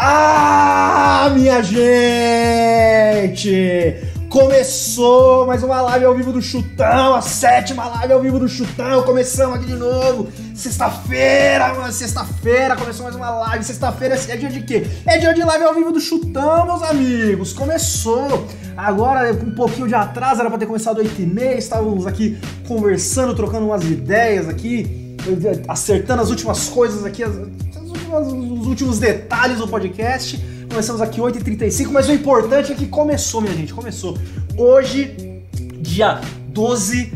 Ah, minha gente! Começou mais uma live ao vivo do Chutão, a sétima live ao vivo do Chutão. Começamos aqui de novo. Sexta-feira, mano, sexta-feira começou mais uma live. Sexta-feira é dia de quê? É dia de live ao vivo do Chutão, meus amigos. Começou. Agora, com um pouquinho de atraso, era pra ter começado 8h30. Estávamos aqui conversando, trocando umas ideias aqui, acertando as últimas coisas aqui, os últimos detalhes do podcast. Começamos aqui 8h35, mas o importante é que começou, minha gente, começou. Hoje, dia 12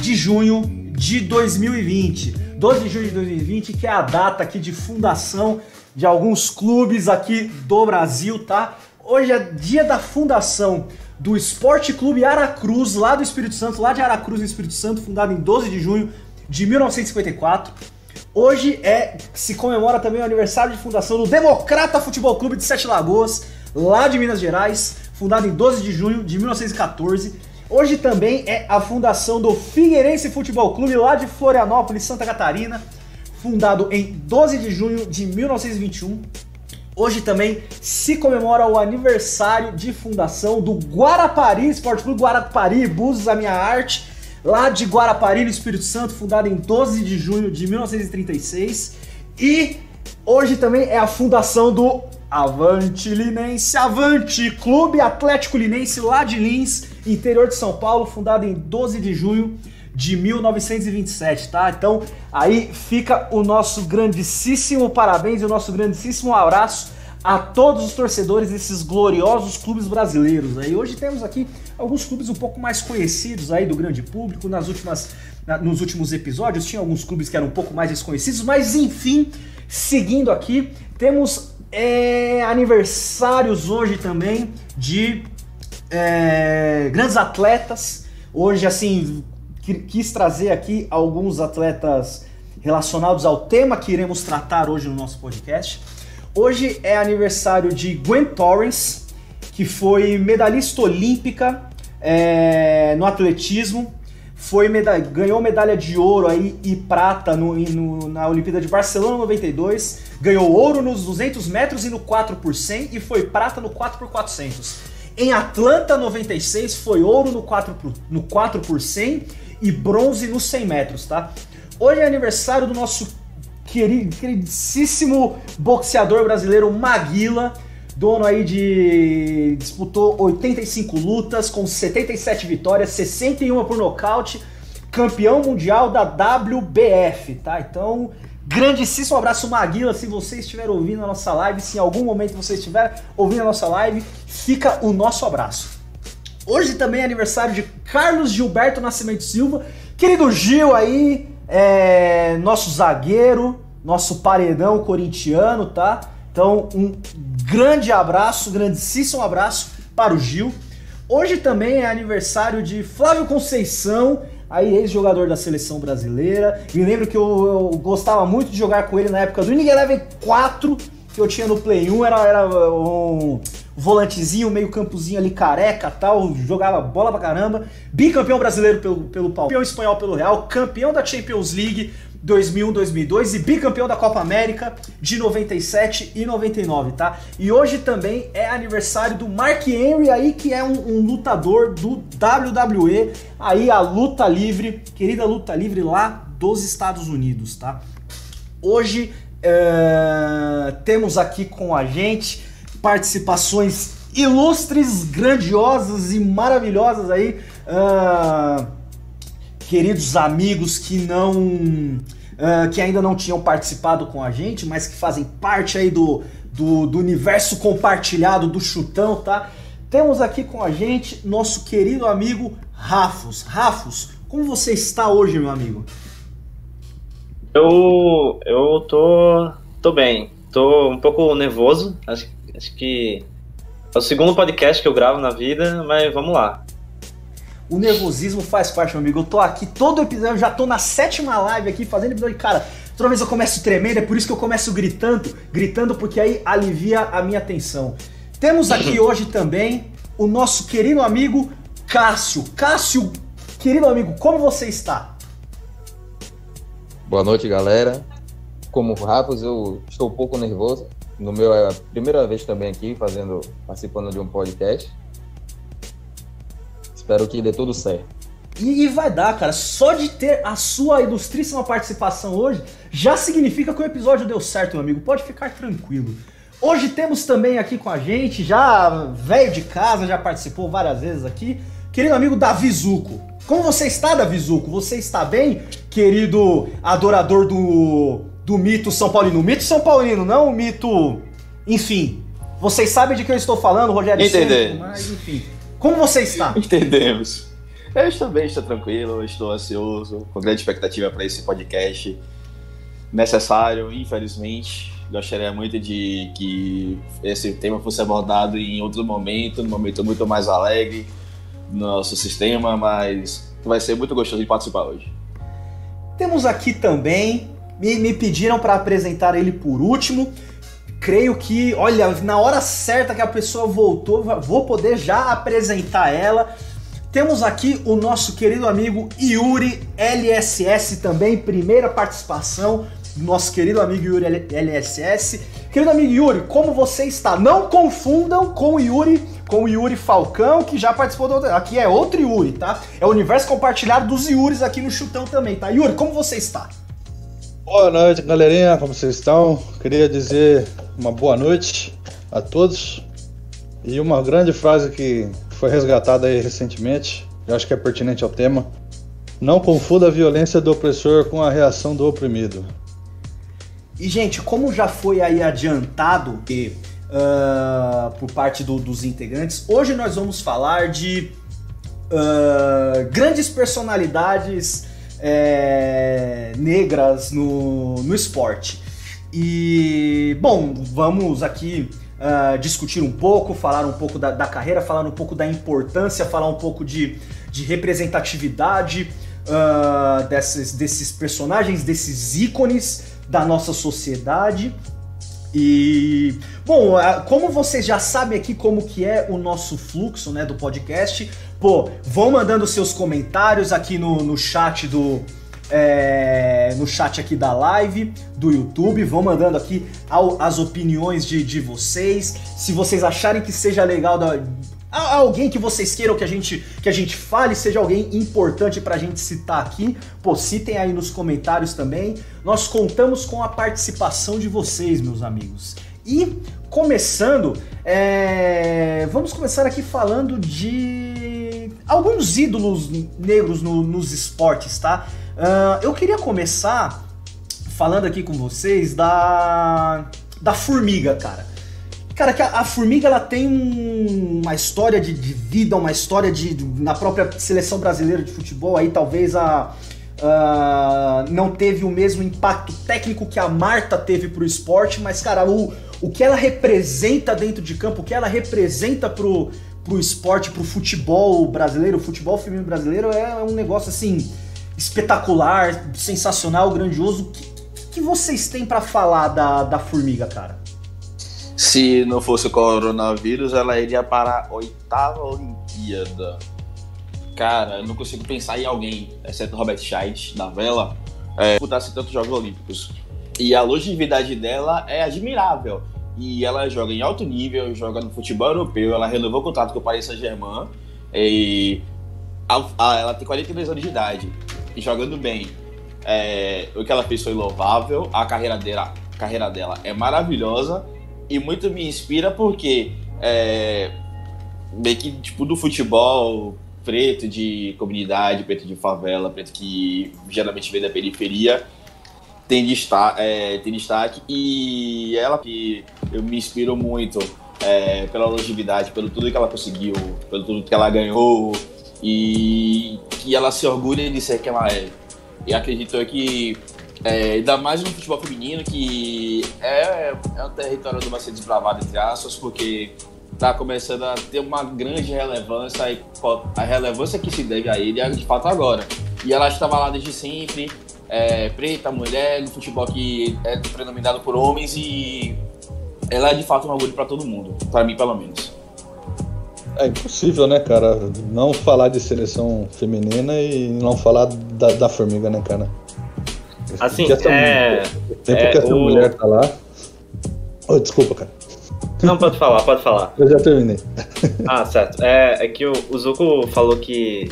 de junho de 2020. 12 de junho de 2020, que é a data aqui de fundação de alguns clubes aqui do Brasil, tá? Hoje é dia da fundação do Esporte Clube Aracruz, lá do Espírito Santo, lá de Aracruz, no Espírito Santo, fundado em 12 de junho de 1954. Hoje é se comemora também o aniversário de fundação do Democrata Futebol Clube de Sete Lagoas, lá de Minas Gerais, fundado em 12 de junho de 1914. Hoje também é a fundação do Figueirense Futebol Clube, lá de Florianópolis, Santa Catarina, fundado em 12 de junho de 1921. Hoje também se comemora o aniversário de fundação do Guarapari Esporte Clube Guarapari, Búzios, a minha arte, lá de Guarapari, no Espírito Santo, fundado em 12 de junho de 1936. E hoje também é a fundação do Avante Linense, Avante Clube Atlético Linense, lá de Lins, interior de São Paulo, fundado em 12 de junho de 1927, tá? Então aí fica o nosso grandíssimo parabéns e o nosso grandíssimo abraço a todos os torcedores desses gloriosos clubes brasileiros. Aí hoje temos aqui alguns clubes um pouco mais conhecidos aí do grande público. Nas últimas, na, nos últimos episódios tinha alguns clubes que eram um pouco mais desconhecidos, mas enfim, seguindo aqui, temos é, aniversários hoje também de é, grandes atletas. Hoje, assim, quis trazer aqui alguns atletas relacionados ao tema que iremos tratar hoje no nosso podcast. Hoje é aniversário de Gwen Torrens, que foi medalhista olímpica é, no atletismo, foi meda ganhou medalha de ouro aí e prata no, no, na Olimpíada de Barcelona 92, ganhou ouro nos 200 metros e no 4 por 100 e foi prata no 4 por 400. Em Atlanta 96 foi ouro no 4 por, no 4 por 100 e bronze nos 100 metros, tá? Hoje é aniversário do nosso querido, queridíssimo boxeador brasileiro Maguila, dono aí de disputou 85 lutas com 77 vitórias, 61 por nocaute, campeão mundial da WBF, tá? Então, grandíssimo abraço Maguila, se você estiver ouvindo a nossa live, se em algum momento você estiver ouvindo a nossa live, fica o nosso abraço. Hoje também é aniversário de Carlos Gilberto Nascimento Silva, querido Gil aí, é, nosso zagueiro, nosso paredão corintiano, tá? Então, um grande abraço, grandíssimo abraço para o Gil. Hoje também é aniversário de Flávio Conceição, aí ex-jogador da seleção brasileira. Me lembro que eu, eu, gostava muito de jogar com ele na época do Inning Eleven 4, que eu tinha no Play 1, era, era um volantezinho, meio campozinho ali careca tal, jogava bola pra caramba, bicampeão brasileiro pelo, pelo Paulo, campeão espanhol pelo Real, campeão da Champions League 2001-2002 e bicampeão da Copa América de 97 e 99, tá? E hoje também é aniversário do Mark Henry aí, que é um, um lutador do WWE, aí a luta livre, querida luta livre lá dos Estados Unidos, tá? Hoje uh, temos aqui com a gente participações ilustres, grandiosas e maravilhosas aí. Uh, queridos amigos que não. Uh, que ainda não tinham participado com a gente, mas que fazem parte aí do, do, do universo compartilhado do chutão, tá? Temos aqui com a gente nosso querido amigo Rafos. Rafos, como você está hoje, meu amigo? Eu, eu tô, tô bem. Tô um pouco nervoso. Acho, acho que é o segundo podcast que eu gravo na vida, mas vamos lá. O nervosismo faz parte, meu amigo. Eu tô aqui todo episódio, já tô na sétima live aqui fazendo episódio. Cara, toda vez eu começo tremendo, é por isso que eu começo gritando, gritando porque aí alivia a minha tensão. Temos aqui hoje também o nosso querido amigo Cássio. Cássio, querido amigo, como você está? Boa noite, galera. Como Rafa, eu estou um pouco nervoso, no meu é a primeira vez também aqui fazendo, participando de um podcast. Espero que dê tudo certo. E, e, vai dar, cara. Só de ter a sua ilustríssima participação hoje já significa que o episódio deu certo, meu amigo. Pode ficar tranquilo. Hoje temos também aqui com a gente, já velho de casa, já participou várias vezes aqui, querido amigo Davi Zuco. Como você está, Davi Zuco? Você está bem, querido adorador do, do mito São Paulino? mito São Paulino, não o mito. Enfim. Vocês sabem de que eu estou falando, Rogério Entender. mas enfim. Como você está? Entendemos. Eu estou bem, estou tranquilo, estou ansioso, com grande expectativa para esse podcast necessário, infelizmente. Gostaria muito de que esse tema fosse abordado em outro momento, num momento muito mais alegre no nosso sistema, mas vai ser muito gostoso de participar hoje. Temos aqui também, me, me pediram para apresentar ele por último. Creio que, olha, na hora certa que a pessoa voltou, vou poder já apresentar ela. Temos aqui o nosso querido amigo Yuri LSS também, primeira participação nosso querido amigo Yuri LSS. Querido amigo Yuri, como você está? Não confundam com o Yuri, com o Yuri Falcão, que já participou do outro. Aqui é outro Yuri, tá? É o universo compartilhado dos Yuris aqui no Chutão também, tá? Yuri, como você está? Boa noite, galerinha, como vocês estão? Queria dizer uma boa noite a todos. E uma grande frase que foi resgatada aí recentemente, eu acho que é pertinente ao tema. Não confunda a violência do opressor com a reação do oprimido. E, gente, como já foi aí adiantado que, uh, por parte do, dos integrantes, hoje nós vamos falar de uh, grandes personalidades é, negras no, no esporte. E, bom, vamos aqui uh, discutir um pouco, falar um pouco da, da, carreira, falar um pouco da importância, falar um pouco de, de representatividade uh, desses, desses personagens, desses ícones da nossa sociedade. E bom, como vocês já sabem aqui como que é o nosso fluxo, né, do podcast, pô, vão mandando seus comentários aqui no, no chat do é, no chat aqui da live do YouTube, vão mandando aqui as opiniões de, de vocês. Se vocês acharem que seja legal da, alguém que vocês queiram que a gente que a gente fale, seja alguém importante pra gente citar aqui, pô, citem aí nos comentários também. Nós contamos com a participação de vocês, meus amigos. E começando, é... vamos começar aqui falando de alguns ídolos negros no, nos esportes, tá? Uh, eu queria começar falando aqui com vocês da da formiga, cara. Cara, que a, a, Formiga ela tem um, uma história de, de, vida, uma história de, de, na própria seleção brasileira de futebol aí talvez a uh, não teve o mesmo impacto técnico que a Marta teve pro esporte, mas cara, o, o que ela representa dentro de campo, o que ela representa pro, pro esporte, pro futebol brasileiro, o futebol feminino brasileiro é um negócio assim espetacular, sensacional, grandioso. O que, que vocês têm para falar da, da Formiga, cara? Se não fosse o coronavírus, ela iria para a oitava Olimpíada. Cara, eu não consigo pensar em alguém, exceto Robert Scheidt, da vela, é, disputasse tantos Jogos Olímpicos. E a longevidade dela é admirável. E ela joga em alto nível, joga no futebol europeu, ela renovou o contrato com o Paris Saint-Germain. E ela tem 42 anos de idade e jogando bem. É, o que ela fez foi louvável, a carreira dela, a carreira dela é maravilhosa e muito me inspira porque é, meio que tipo do futebol preto de comunidade, preto de favela, preto que geralmente vem da periferia tem destaque, é, tem destaque e ela que eu me inspiro muito é, pela longevidade, pelo tudo que ela conseguiu, pelo tudo que ela ganhou e que ela se orgulha de ser quem ela é. E acredito que é, ainda mais no futebol feminino, que é, é um território do ser desbravado, entre aspas, porque está começando a ter uma grande relevância e a relevância que se deve a ele é de fato agora. E ela estava lá desde sempre, é, preta, mulher, no futebol que é predominado por homens e ela é de fato um orgulho para todo mundo, para mim pelo menos. É impossível, né, cara, não falar de seleção feminina e não falar da, da formiga, né, cara? Assim, é, tempo é, que essa o... mulher tá lá. Oh, desculpa, cara. Não, pode falar, pode falar. Eu já terminei. Ah, certo. É, é que o, o Zuko falou que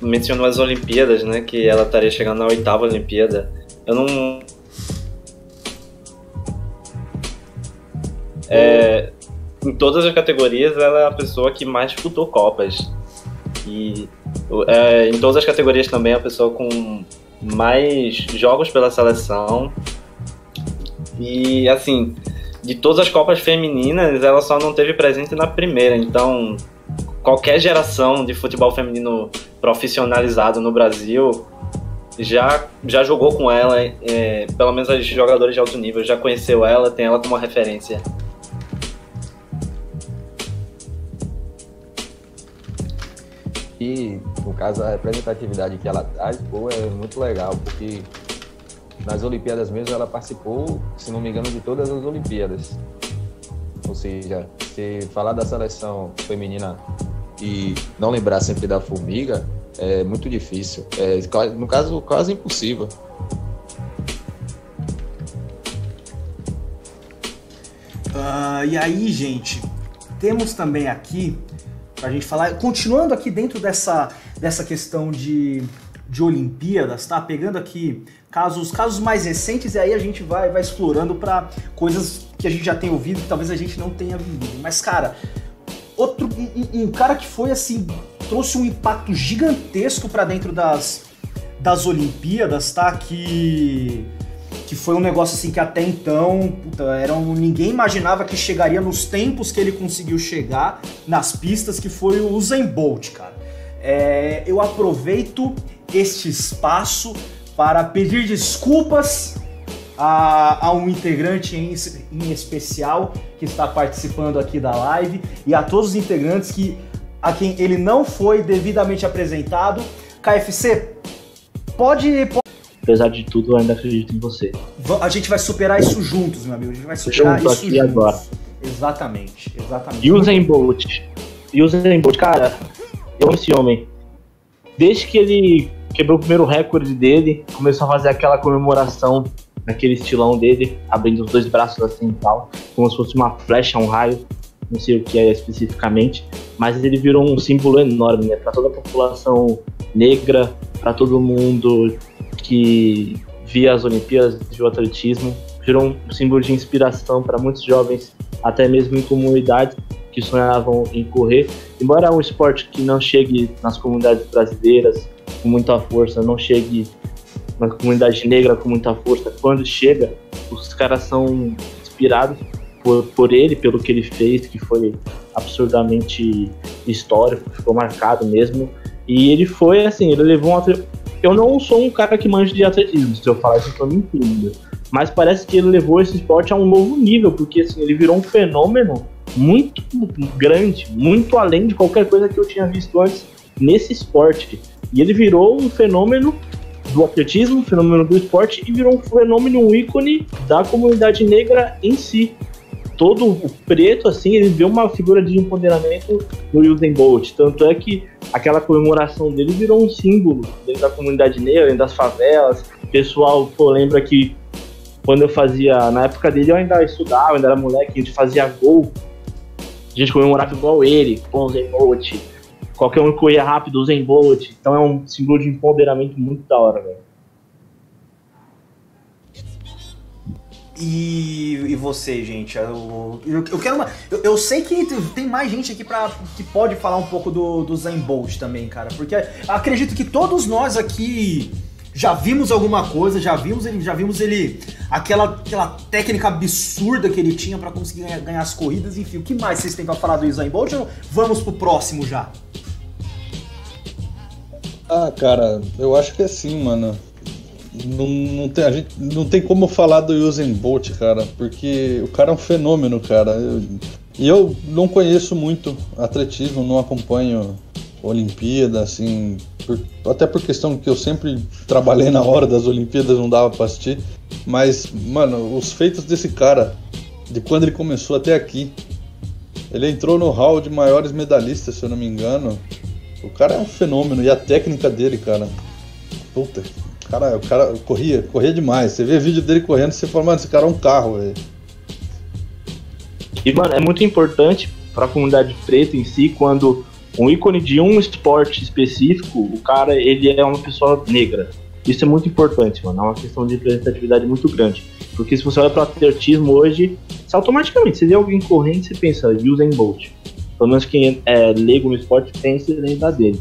mencionou as Olimpíadas, né? Que ela estaria chegando na oitava Olimpíada. Eu não. É, em todas as categorias, ela é a pessoa que mais disputou Copas. E é, em todas as categorias também é a pessoa com mais jogos pela seleção. E assim, de todas as Copas femininas, ela só não teve presente na primeira. Então, qualquer geração de futebol feminino profissionalizado no Brasil já, já jogou com ela, é, pelo menos os jogadores de alto nível já conheceu ela, tem ela como referência. E, no caso, a representatividade que ela traz, pô, é muito legal, porque nas Olimpíadas mesmo ela participou, se não me engano, de todas as Olimpíadas. Ou seja, se falar da seleção feminina e não lembrar sempre da formiga é muito difícil. É, no caso, quase impossível. Uh, e aí, gente, temos também aqui, pra gente falar, continuando aqui dentro dessa, dessa questão de, de Olimpíadas, tá? Pegando aqui casos, casos mais recentes e aí a gente vai, vai explorando para coisas que a gente já tem ouvido e talvez a gente não tenha vivido. Mas, cara, outro um, um, cara que foi assim trouxe um impacto gigantesco para dentro das, das Olimpíadas, tá? Que que foi um negócio assim que até então puta, era um, ninguém imaginava que chegaria nos tempos que ele conseguiu chegar nas pistas, que foi o Usain Bolt, cara. É, eu aproveito este espaço para pedir desculpas a, a um integrante em, em especial que está participando aqui da live e a todos os integrantes que a quem ele não foi devidamente apresentado. KFC, pode, pode... Apesar de tudo, eu ainda acredito em você. A gente vai superar isso juntos, meu amigo. A gente vai superar Junto isso aqui juntos. agora. Exatamente, exatamente. Zen Bolt. Zen Bolt, cara, amo esse homem. Desde que ele quebrou o primeiro recorde dele, começou a fazer aquela comemoração naquele estilão dele, abrindo os dois braços assim e tal, como se fosse uma flecha, um raio, não sei o que é especificamente, mas ele virou um símbolo enorme, né, para toda a população negra, para todo mundo que via as Olimpíadas, o atletismo, virou um símbolo de inspiração para muitos jovens, até mesmo em comunidades que sonhavam em correr. Embora um esporte que não chegue nas comunidades brasileiras com muita força, não chegue na comunidade negra com muita força, quando chega, os caras são inspirados por, por ele, pelo que ele fez, que foi absurdamente histórico, ficou marcado mesmo. E ele foi assim, ele levou um atleta... Eu não sou um cara que manja de atletismo, se eu falar isso eu tô mentindo. Mas parece que ele levou esse esporte a um novo nível, porque assim, ele virou um fenômeno muito grande, muito além de qualquer coisa que eu tinha visto antes nesse esporte. E ele virou um fenômeno do atletismo, um fenômeno do esporte e virou um fenômeno, um ícone da comunidade negra em si. Todo o preto, assim, ele vê uma figura de empoderamento no Usain Bolt. Tanto é que aquela comemoração dele virou um símbolo dentro da comunidade negra, dentro das favelas. O pessoal, pô, lembra que quando eu fazia, na época dele eu ainda estudava, ainda era moleque, a gente fazia gol. Gente comemorava igual ele, com o Usain Bolt qualquer um que corria rápido, Zen Bolt. Então é um símbolo de empoderamento muito da hora, velho. E, e você, gente? Eu, eu, eu quero uma. Eu, eu, sei que tem mais gente aqui pra, que pode falar um pouco do, do Zen Bolt também, cara. Porque acredito que todos nós aqui já vimos alguma coisa, já vimos ele, já vimos ele aquela, aquela técnica absurda que ele tinha para conseguir ganhar, ganhar, as corridas, enfim. O que mais vocês têm para falar do Usain Bolt? Vamos pro próximo já? Ah, cara, eu acho que é assim, mano. Não, não, tem, a gente, não tem como falar do Usain Bolt, cara, porque o cara é um fenômeno, cara. E eu, eu não conheço muito atletismo, não acompanho Olimpíada, assim, por, até por questão que eu sempre trabalhei na hora das Olimpíadas, não dava pra assistir. Mas, mano, os feitos desse cara, de quando ele começou até aqui, ele entrou no hall de maiores medalhistas, se eu não me engano. O cara é um fenômeno e a técnica dele, cara. Puta, cara, o cara corria, corria demais. Você vê vídeo dele correndo e você fala, mano, esse cara é um carro, velho. E, mano, é muito importante para a comunidade preta em si quando um ícone de um esporte específico, o cara, ele é uma pessoa negra. Isso é muito importante, mano. É uma questão de representatividade muito grande. Porque se você olha para o atletismo hoje, automaticamente, você vê alguém correndo, você pensa, Usain Bolt. Pelo menos quem é leigo no esporte pensa em lembrar dele.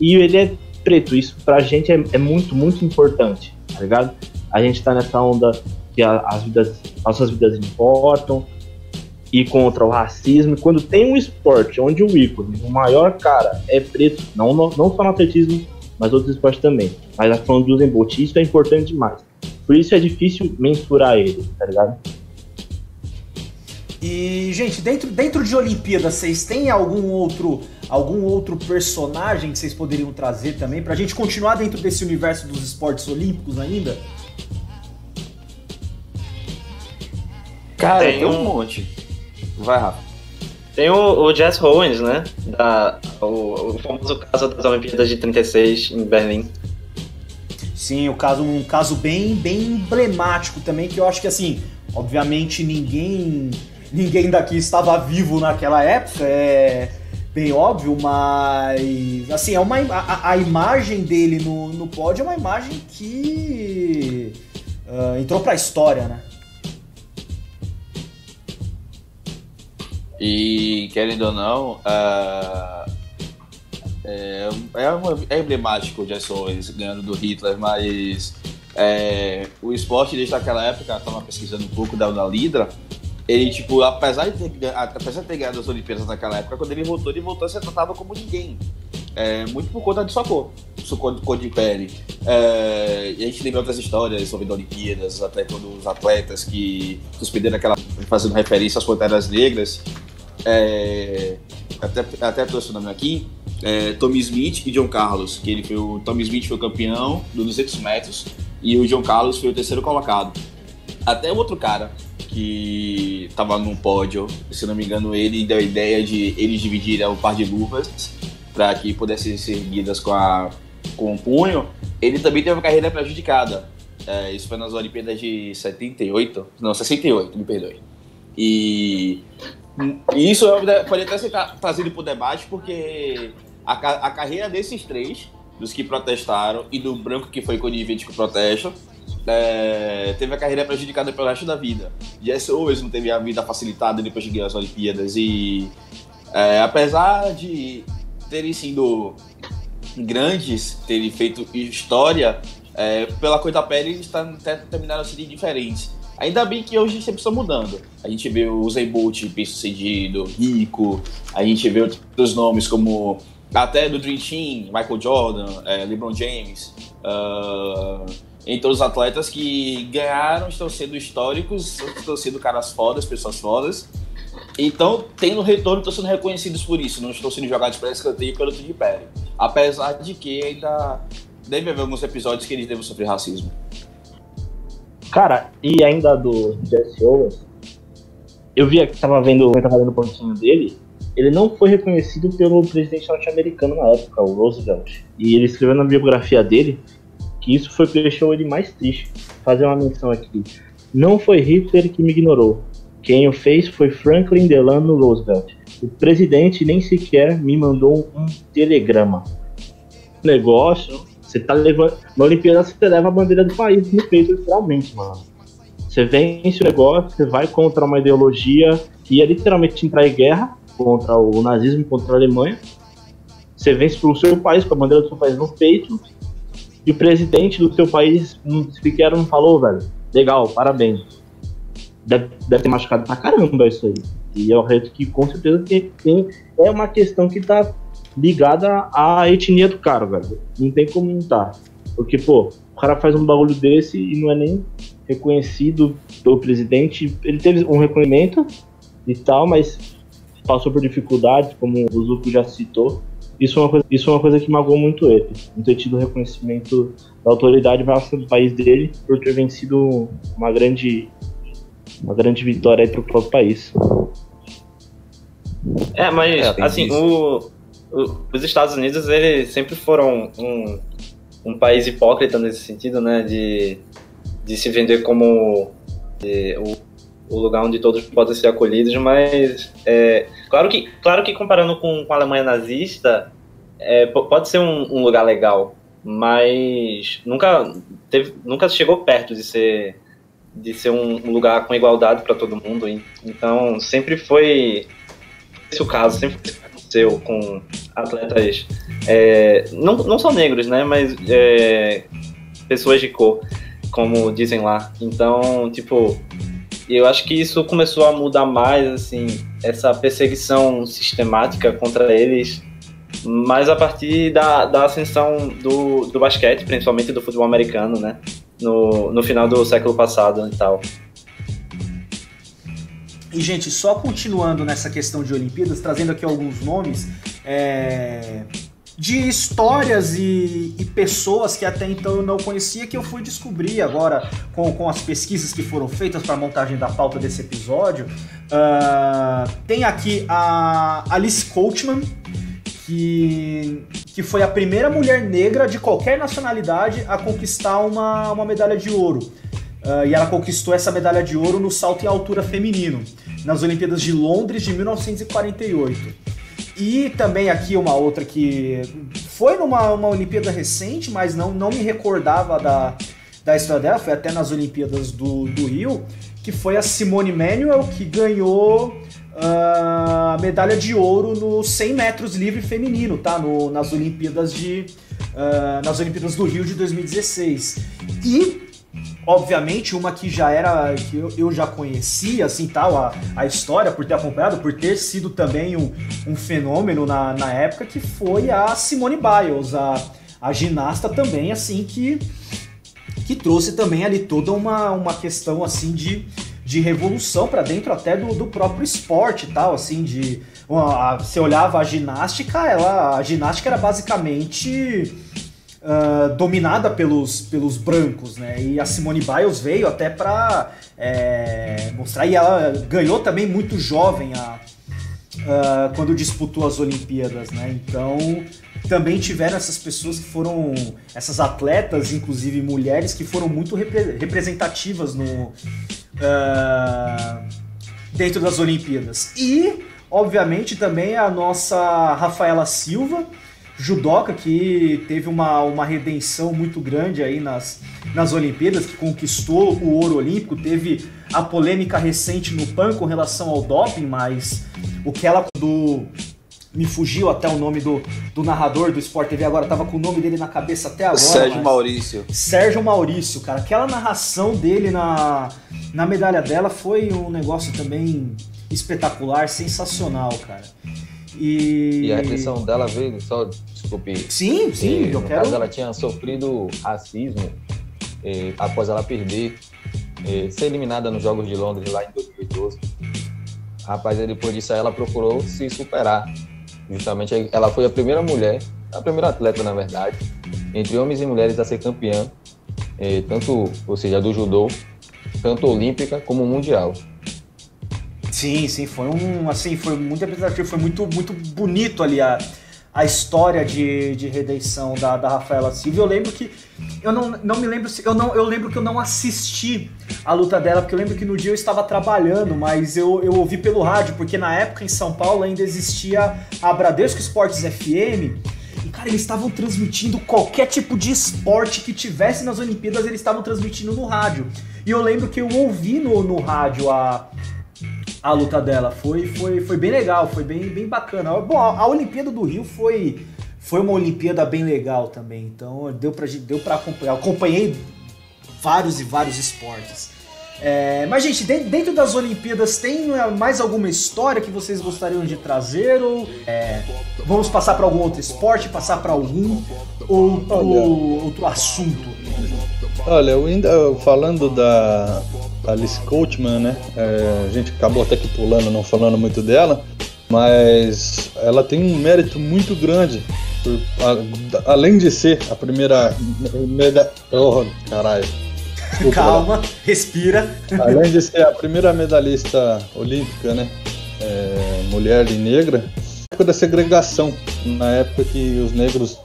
E ele é preto, isso pra gente é, é, muito, muito importante, tá ligado? A gente tá nessa onda que a, as vidas, nossas vidas importam, e contra o racismo. Quando tem um esporte onde o ícone, o maior cara, é preto, não, não, não só no atletismo, mas outros esportes também. Mas a falando do Usain Bolt, isso é importante demais. Por isso é difícil mensurar ele, tá ligado? E, gente, dentro, dentro de Olimpíadas, vocês têm algum outro algum outro personagem que vocês poderiam trazer também pra gente continuar dentro desse universo dos esportes olímpicos ainda? Cara, tem, tem um... um monte. Vai, Rafa. Tem o, o Jess Owens, né? Da, o, o famoso caso das Olimpíadas de 36 em Berlim. Sim, o caso, um caso bem, bem emblemático também, que eu acho que assim, obviamente ninguém ninguém daqui estava vivo naquela época, é bem óbvio, mas assim, é uma, a, a imagem dele no, no pódio é uma imagem que uh, entrou para a história, né? E querendo ou não, uh, é, é, uma, é, emblemático o Jason ganhando do Hitler, mas é, o esporte desde aquela época, estava pesquisando um pouco da, Lidra, ele, tipo, apesar de, ter, apesar de ter ganhado as Olimpíadas naquela época, quando ele voltou, ele voltou a ser tratado como ninguém. É, muito por conta de sua cor, sua cor, cor de pele. É, e a gente lembra outras histórias sobre as Olimpíadas, até quando os atletas que suspenderam aquela. fazendo referência às Panteras Negras. É, até, até trouxe o nome aqui. É, Tommy Smith e John Carlos, que ele foi o Tommy Smith foi o campeão dos 200 metros e o John Carlos foi o terceiro colocado. Até o outro cara, que estava num pódio, se não me engano, ele deu a ideia de eles dividirem o par de luvas para que pudessem ser erguidas com, a, com o punho. Ele também teve uma carreira prejudicada. É, isso foi nas Olimpíadas de 78, não, 68, me perdoe. E, isso pode até ser trazido para o debate, porque a, a carreira desses três, dos que protestaram e do branco que foi conivente com o protesto, é, teve a carreira prejudicada pelo resto da vida. Jesse Owens não teve a vida facilitada depois de ganhar as Olimpíadas. E é, apesar de terem sido grandes, terem feito história, é, pela cor da pele eles terminaram sendo diferentes. Ainda bem que hoje sempre estão mudando. A gente vê o Usain Bolt bem sucedido, rico, a gente vê outros nomes como até do Dream Team, Michael Jordan, é, LeBron James. Uh, entre os atletas que ganharam, estão sendo históricos, estão sendo caras fodas, pessoas fodas. Então, tendo retorno, estão sendo reconhecidos por isso, não estão sendo jogados para escanteio pelo de pele. Apesar de que ainda deve haver alguns episódios que eles devem sofrer racismo. Cara, e ainda do Jesse Owens, eu vi que tava vendo, tava vendo o pontinho dele, ele não foi reconhecido pelo presidente norte-americano na época, o Roosevelt. E ele escreveu na biografia dele que isso foi o que deixou ele mais triste. Fazer uma menção aqui. Não foi Hitler que me ignorou. Quem o fez foi Franklin Delano Roosevelt. O presidente nem sequer me mandou um telegrama. Negócio, você tá levando. Na Olimpíada você leva a bandeira do país no peito, literalmente, mano. Você vence o negócio, você vai contra uma ideologia que ia literalmente entrar em guerra contra o nazismo, contra a Alemanha. Você vence pelo seu país, com a bandeira do seu país no peito, e o presidente do seu país não, sequer não falou, velho. Legal, parabéns. Deve, deve ter machucado pra caramba isso aí. E é um reto que com certeza tem, tem, é uma questão que tá ligada à etnia do cara, velho. Não tem como não tá. Porque, pô, o cara faz um bagulho desse e não é nem reconhecido pelo presidente. Ele teve um reconhecimento e tal, mas passou por dificuldades, como o Zuko já citou. Isso é uma coisa, isso é uma coisa que magoou muito ele. Não ter tido reconhecimento da autoridade máxima do país dele por ter vencido uma grande, uma grande vitória para o próprio país. É, mas é, assim, o, o, os Estados Unidos eles sempre foram um, um país hipócrita nesse sentido, né? De, de se vender como de, o o lugar onde todos podem ser acolhidos, mas é, claro, que, claro que comparando com, com a Alemanha nazista, é, pode ser um, um, lugar legal, mas nunca, teve, nunca chegou perto de ser, de ser um, lugar com igualdade para todo mundo. Então sempre foi esse o caso, sempre aconteceu com atletas, é, não, não só negros, né, mas é, pessoas de cor, como dizem lá. Então, tipo, eu acho que isso começou a mudar mais, assim, essa perseguição sistemática contra eles, mais a partir da, da ascensão do, do basquete, principalmente do futebol americano, né? No, no final do século passado e tal. E, gente, só continuando nessa questão de Olimpíadas, trazendo aqui alguns nomes, é de histórias e, e, pessoas que até então eu não conhecia, que eu fui descobrir agora com, com as pesquisas que foram feitas para a montagem da pauta desse episódio. Uh, tem aqui a Alice Coachman, que, que foi a primeira mulher negra de qualquer nacionalidade a conquistar uma, uma medalha de ouro. Uh, e ela conquistou essa medalha de ouro no salto em altura feminino, nas Olimpíadas de Londres de 1948. E também aqui uma outra que foi numa uma Olimpíada recente, mas não, não me recordava da, da história dela, foi até nas Olimpíadas do, do Rio, que foi a Simone Manuel, que ganhou ah, a uh, medalha de ouro no 100 metros livre feminino, tá? No, nas Olimpíadas de uh, nas Olimpíadas do Rio de 2016. E obviamente uma que já era que eu, eu já conhecia assim tal a, a história por ter acompanhado por ter sido também um, um fenômeno na, na época que foi a Simone Biles a, a ginasta também assim que que trouxe também ali toda uma, uma questão assim de, de revolução para dentro até do, do próprio esporte tal assim de uma, você olhava a ginástica ela a ginástica era basicamente uh, dominada pelos, pelos brancos, né? E a Simone Biles veio até para é, mostrar, e ela ganhou também muito jovem a, uh, quando disputou as Olimpíadas, né? Então também tiveram essas pessoas que foram, essas atletas, inclusive mulheres, que foram muito repre representativas no uh, dentro das Olimpíadas. E, obviamente, também a nossa Rafaela Silva, judoca que teve uma, uma redenção muito grande aí nas, nas Olimpíadas, que conquistou o ouro olímpico, teve a polêmica recente no PAN com relação ao doping, mas o que ela do me fugiu até o nome do, do narrador do Sport TV agora, tava com o nome dele na cabeça até agora. Sérgio Maurício. Sérgio Maurício, cara. Aquela narração dele na, na medalha dela foi um negócio também espetacular, sensacional, cara. E... e a repressão dela veio, só desculpe. Sim, sim, eu no quero. Caso, ela tinha sofrido racismo eh, após ela perder, eh, ser eliminada nos Jogos de Londres lá em 2012. Rapaz, depois disso ela procurou se superar. Justamente ela foi a primeira mulher, a primeira atleta, na verdade, entre homens e mulheres a ser campeã, eh, tanto, ou seja, do judô, tanto olímpica como mundial. Sim, sim, foi um, assim, foi muito representativo, foi muito, muito bonito ali a, a história de, de redenção da, da Rafaela Silva. Eu lembro que, eu não, não me lembro, eu não, eu lembro que eu não assisti a luta dela, porque eu lembro que no dia eu estava trabalhando, mas eu, eu ouvi pelo rádio, porque na época em São Paulo ainda existia a Bradesco Esportes FM, e, cara, eles estavam transmitindo qualquer tipo de esporte que tivesse nas Olimpíadas, eles estavam transmitindo no rádio. E eu lembro que eu ouvi no, no rádio a, a luta dela. Foi, foi, foi bem legal, foi bem, bem bacana. Bom, a, a Olimpíada do Rio foi, foi uma Olimpíada bem legal também. Então deu pra, deu pra acompanhar. Eu acompanhei vários e vários esportes. É, mas, gente, dentro das Olimpíadas tem mais alguma história que vocês gostariam de trazer? Ou é, vamos passar para algum outro esporte, passar para algum outro, outro assunto? Olha, eu ainda falando da, Alice Coachman, né? É, a gente acabou até que pulando, não falando muito dela, mas ela tem um mérito muito grande. Por, a, além de ser a primeira. Meda, oh, caralho. Desculpa, Calma, respira. Além de ser a primeira medalhista olímpica, né? É, mulher e negra, época da segregação, na época que os negros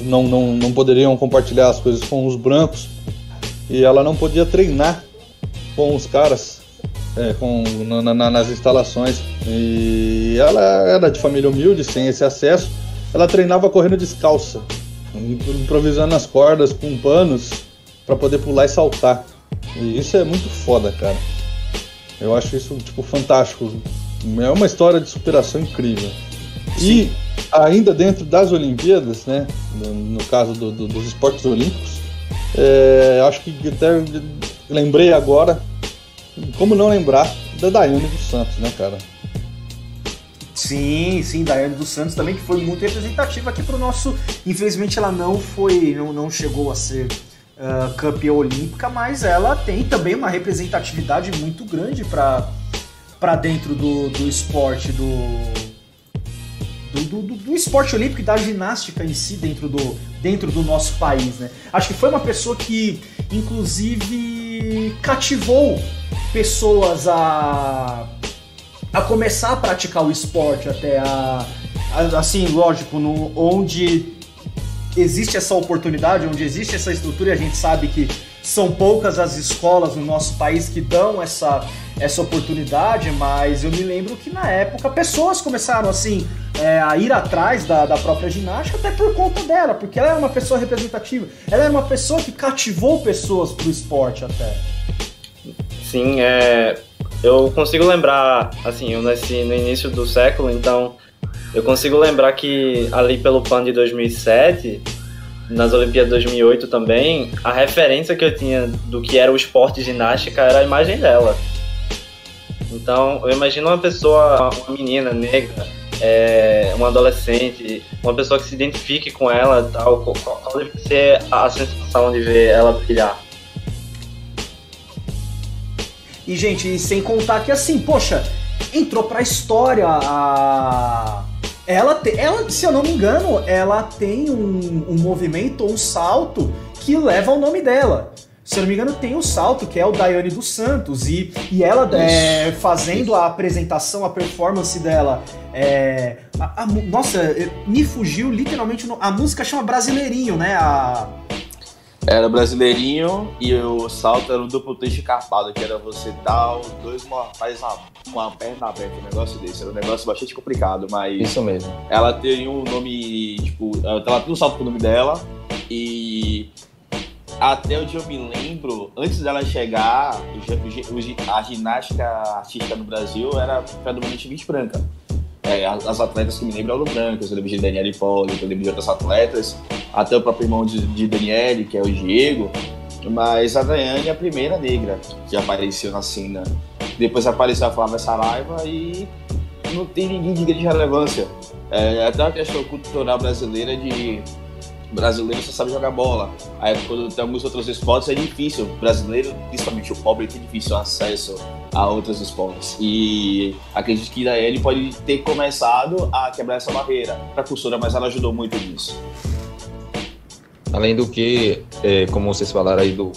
não, não, não poderiam compartilhar as coisas com os brancos, e ela não podia treinar com os caras é, com, na, na, nas instalações. E ela era de família humilde, sem esse acesso. Ela treinava correndo descalça, improvisando as cordas com panos para poder pular e saltar. E isso é muito foda, cara. Eu acho isso tipo fantástico. É uma história de superação incrível. Sim. E ainda dentro das Olimpíadas, né? No, caso do, do, dos esportes olímpicos, é, acho que até lembrei agora, como não lembrar, da Daiane dos Santos, né, cara? Sim, sim, Daiane dos Santos também, que foi muito representativa aqui para o nosso. Infelizmente ela não foi, não, não chegou a ser uh, campeã olímpica, mas ela tem também uma representatividade muito grande para dentro do, do esporte do, do, do, do, esporte olímpico e da ginástica em si dentro do, dentro do nosso país, né? Acho que foi uma pessoa que, inclusive, cativou pessoas a, a começar a praticar o esporte até a, a assim, lógico, no, onde existe essa oportunidade, onde existe essa estrutura e a gente sabe que são poucas as escolas no nosso país que dão essa, essa oportunidade, mas eu me lembro que na época pessoas começaram assim é, a ir atrás da, da própria ginástica até por conta dela, porque ela era uma pessoa representativa, ela era uma pessoa que cativou pessoas pro esporte até. Sim, é, eu consigo lembrar, assim, eu nasci no início do século, então eu consigo lembrar que ali pelo PAN de 2007 nas Olimpíadas de 2008 também, a referência que eu tinha do que era o esporte ginástica era a imagem dela. Então, eu imagino uma pessoa, uma menina negra, é, uma adolescente, uma pessoa que se identifique com ela tal, qual, deve ser a sensação de ver ela brilhar? E, gente, sem contar que assim, poxa, entrou pra história a ela, te, ela, se eu não me engano, ela tem um, um movimento, um salto que leva o nome dela. Se eu não me engano, tem o um salto, que é o Daiane dos Santos. E, e ela é, fazendo a apresentação, a performance dela. É, a, a, nossa, me fugiu literalmente. No, a música chama Brasileirinho, né? A, era brasileirinho e o salto era um duplo twist carpado, que era você dar dois mortais com a perna aberta, um negócio desse. Era um negócio bastante complicado, mas. Isso mesmo. Ela tem um nome, tipo, ela tem um salto com o nome dela e até onde eu me lembro, antes dela chegar, a ginástica artística no Brasil era predominantemente branca. É, as atletas que me lembram eram brancas, eu lembro de Daniela Hipólito, eu lembro de outras atletas, até o próprio irmão de, de Daniele, que é o Diego, mas a Daiane é a primeira negra que apareceu na cena. Depois apareceu a Flávia Saraiva e não tem ninguém de grande relevância. É, até a questão cultural brasileira de brasileiro só sabe jogar bola. Aí quando tem alguns outros esportes é difícil. O brasileiro, principalmente o pobre, tem difícil acesso a outros esportes. E acredito que daí ele pode ter começado a quebrar essa barreira para a costura, mas ela ajudou muito nisso. Além do que, é, como vocês falaram aí do,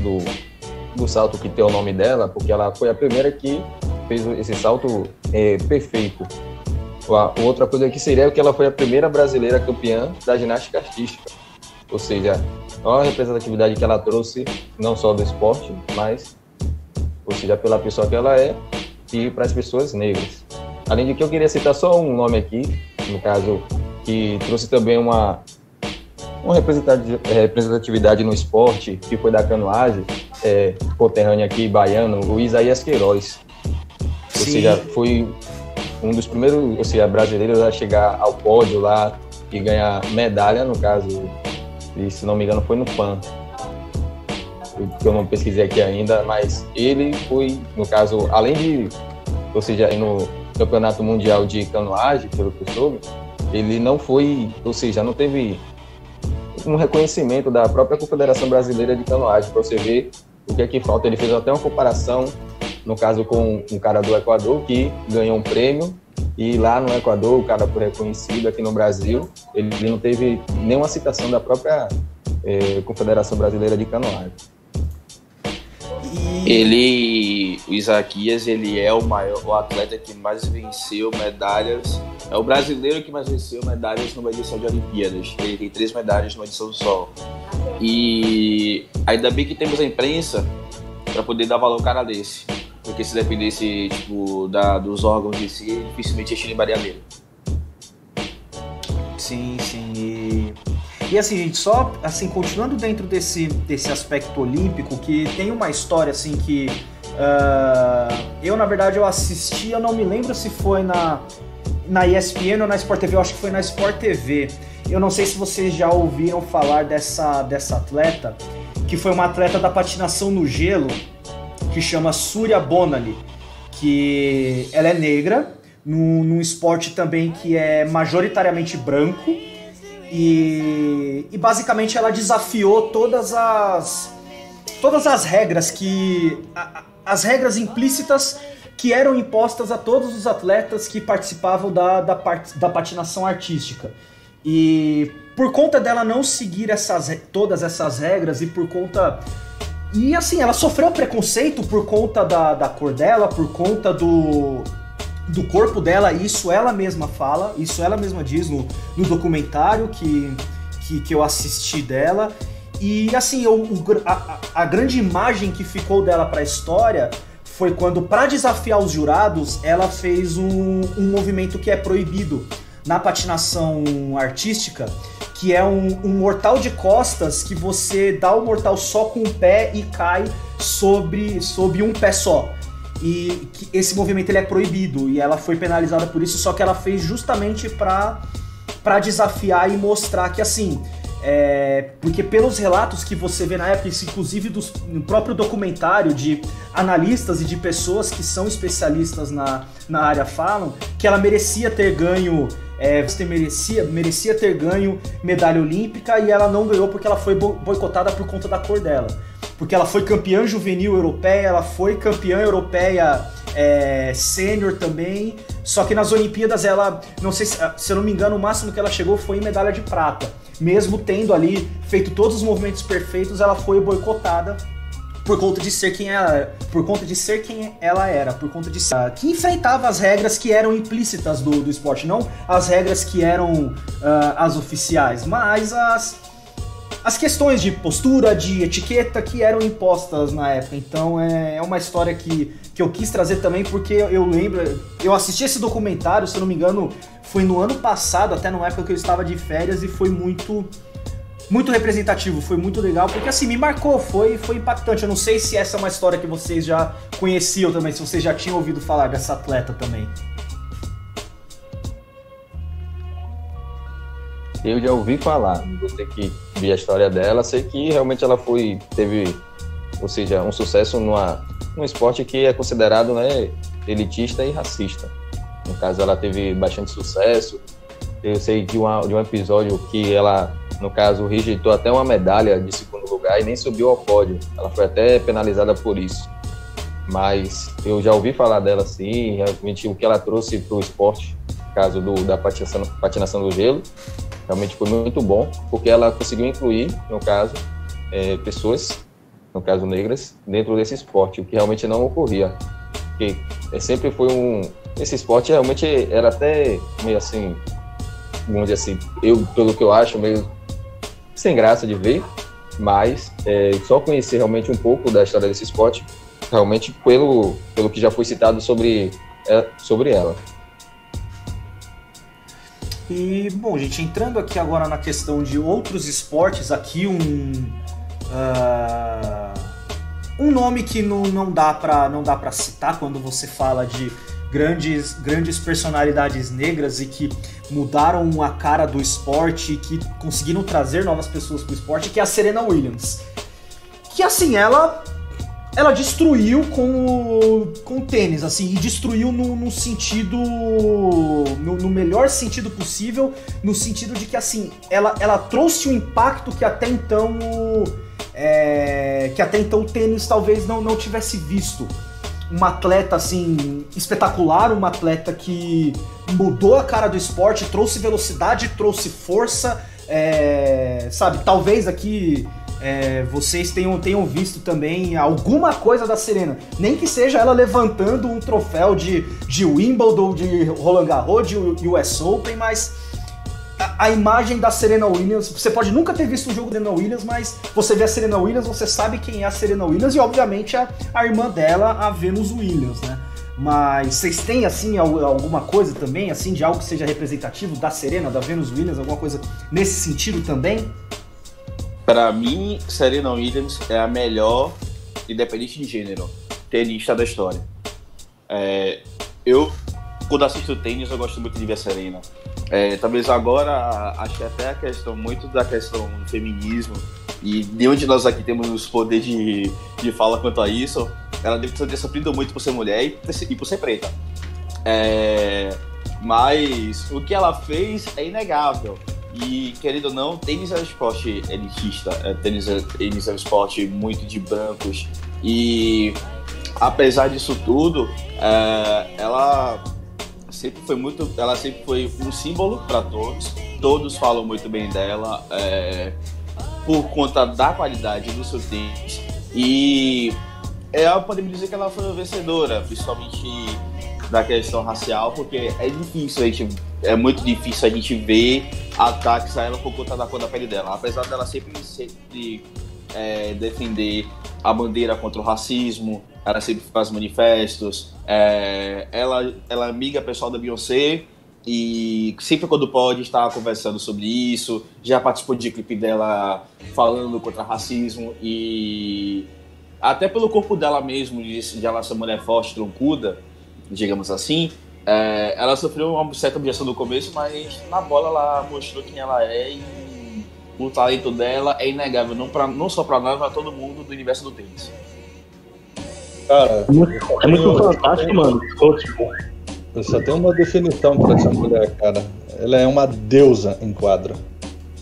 do, do, salto que tem o nome dela, porque ela foi a primeira que fez esse salto é, perfeito a outra coisa que seria que ela foi a primeira brasileira campeã da ginástica artística. Ou seja, a representatividade que ela trouxe, não só do esporte, mas, ou seja, pela pessoa que ela é e para as pessoas negras. Além de que eu queria citar só um nome aqui, no caso, que trouxe também uma, uma representatividade no esporte, que foi da canoagem, é, conterrânea aqui, baiano, o Isaías Queiroz. Ou Sim. seja, foi um dos primeiros, ou seja, brasileiros a chegar ao pódio lá e ganhar medalha, no caso, e se não me engano foi no PAN. Que eu não pesquisei aqui ainda, mas ele foi, no caso, além de, ou seja, no Campeonato Mundial de Canoagem, pelo que eu soube, ele não foi, ou seja, não teve um reconhecimento da própria Confederação Brasileira de Canoagem, para você ver o que é que falta. Ele fez até uma comparação no caso com um cara do Equador que ganhou um prêmio e lá no Equador o cara foi reconhecido aqui no Brasil ele não teve nenhuma citação da própria eh, Confederação Brasileira de Canoagem. Ele, o Isaquias, ele é o maior, o atleta que mais venceu medalhas, é o brasileiro que mais venceu medalhas numa edição de Olimpíadas. Ele tem três medalhas numa edição só. E ainda bem que temos a imprensa para poder dar valor ao cara desse. Porque se dependesse, tipo, da, dos órgãos de si, dificilmente a China embargaria dele. Sim, sim. E, assim, gente, só assim, continuando dentro desse, desse aspecto olímpico, que tem uma história assim que uh, eu, na verdade, eu assisti, eu não me lembro se foi na, na ESPN ou na Sport TV, eu acho que foi na Sport TV. Eu não sei se vocês já ouviram falar dessa, dessa atleta, que foi uma atleta da patinação no gelo, que chama Surya Bonali, que ela é negra, num, num esporte também que é majoritariamente branco, e, e basicamente ela desafiou todas as todas as regras que a, as regras implícitas que eram impostas a todos os atletas que participavam da, da, part, da patinação artística. E por conta dela não seguir essas, todas essas regras e por conta. E assim, ela sofreu preconceito por conta da, da cor dela, por conta do, do corpo dela, isso ela mesma fala, isso ela mesma diz no, no documentário que, que, que eu assisti dela. E assim, eu, a, a grande imagem que ficou dela para a história foi quando, para desafiar os jurados, ela fez um, um movimento que é proibido na patinação artística, que é um, um, mortal de costas que você dá o mortal só com o pé e cai sobre, sobre um pé só. E esse movimento ele é proibido e ela foi penalizada por isso, só que ela fez justamente para para desafiar e mostrar que assim, é, porque pelos relatos que você vê na época, inclusive dos, no próprio documentário de analistas e de pessoas que são especialistas na, na área falam, que ela merecia ter ganho é, você merecia, merecia ter ganho medalha olímpica e ela não ganhou porque ela foi boicotada por conta da cor dela. Porque ela foi campeã juvenil europeia, ela foi campeã europeia é, sênior também. Só que nas Olimpíadas ela, não sei se, se eu não me engano, o máximo que ela chegou foi em medalha de prata. Mesmo tendo ali feito todos os movimentos perfeitos, ela foi boicotada por conta de ser quem ela, por conta de ser quem ela era, por conta de ser, que enfrentava as regras que eram implícitas do, do esporte, não as regras que eram uh, as oficiais, mas as as questões de postura, de etiqueta que eram impostas na época. Então é, é uma história que, que eu quis trazer também porque eu lembro, eu assisti esse documentário, se eu não me engano, foi no ano passado, até numa época que eu estava de férias e foi muito muito representativo, foi muito legal, porque assim, me marcou, foi, foi impactante. Eu não sei se essa é uma história que vocês já conheciam também, se vocês já tinham ouvido falar dessa atleta também. Eu já ouvi falar, você que vi a história dela, sei que realmente ela foi, teve, ou seja, um sucesso numa, num esporte que é considerado né, elitista e racista. No caso, ela teve bastante sucesso. Eu sei de, uma, de um episódio que ela no caso, rejeitou até uma medalha de segundo lugar e nem subiu ao pódio. Ela foi até penalizada por isso. Mas eu já ouvi falar dela sim, realmente o que ela trouxe para o esporte, caso do, da patinação, patinação do gelo, realmente foi muito bom, porque ela conseguiu incluir, no caso, é, pessoas, no caso negras, dentro desse esporte, o que realmente não ocorria. Porque é, sempre foi um. Esse esporte realmente era até meio assim, vamos dizer assim, eu, pelo que eu acho, meio sem graça de ver, mas é, só conhecer realmente um pouco da história desse esporte, realmente pelo, pelo que já foi citado sobre, é, sobre ela. E, bom, gente, entrando aqui agora na questão de outros esportes, aqui um. Uh, um nome que não, não dá para citar quando você fala de grandes, grandes personalidades negras e que mudaram a cara do esporte, que conseguiram trazer novas pessoas para o esporte, que é a Serena Williams. Que assim, ela ela destruiu com o, com o tênis, assim, e destruiu no, no sentido. No, no, melhor sentido possível, no sentido de que, assim, ela, ela trouxe um impacto que até então. É, que até então o tênis talvez não, não tivesse visto uma atleta assim espetacular, uma atleta que mudou a cara do esporte, trouxe velocidade, trouxe força, é, sabe? Talvez aqui é, vocês tenham, tenham visto também alguma coisa da Serena, nem que seja ela levantando um troféu de, de Wimbledon, de Roland Garros, de US Open, mas a, a imagem da Serena Williams. Você pode nunca ter visto um jogo da Serena Williams, mas você vê a Serena Williams, você sabe quem é a Serena Williams e, obviamente, a, a irmã dela, a Venus Williams, né? Mas vocês têm, assim, al- alguma coisa também, assim, de algo que seja representativo da Serena, da Venus Williams, alguma coisa nesse sentido também? Pra mim, Serena Williams é a melhor, independente de gênero, tenista da história. É, eu, quando assisto tênis, eu gosto muito de ver a Serena. É, talvez agora, acho que até a questão, muito da questão do feminismo, e de onde nós aqui temos poder de, de fala quanto a isso, ela deve ter sofrido muito por ser mulher e e por ser preta. É, mas o que ela fez é inegável. E, querendo ou não, tênis é um esporte elitista. É, tênis, é, tênis é um esporte muito de brancos. E, apesar disso tudo, é, ela sempre foi muito. Ela sempre foi um símbolo para todos. Todos falam muito bem dela. é, por conta da qualidade do seu tênis. E é, podemos dizer que ela foi vencedora, principalmente da questão racial, porque é difícil a gente, é muito difícil a gente ver ataques a ela por conta da cor da pele dela. Apesar dela sempre, sempre é, defender a bandeira contra o racismo, ela sempre faz manifestos, é, ela, ela é amiga pessoal da Beyoncé e sempre quando pode está conversando sobre isso, já participou de clipe dela falando contra racismo e até pelo corpo dela mesmo, de, de ela ser mulher forte, troncuda, digamos assim, é, ela sofreu uma certa objeção no começo, mas na bola ela mostrou quem ela é e o talento dela é inegável, não, pra, não só para nós, mas pra todo mundo do universo do tênis. Cara, É muito, é muito fantástico, mano. Eu só tenho uma definição pra essa mulher, cara. Ela é uma deusa em quadra.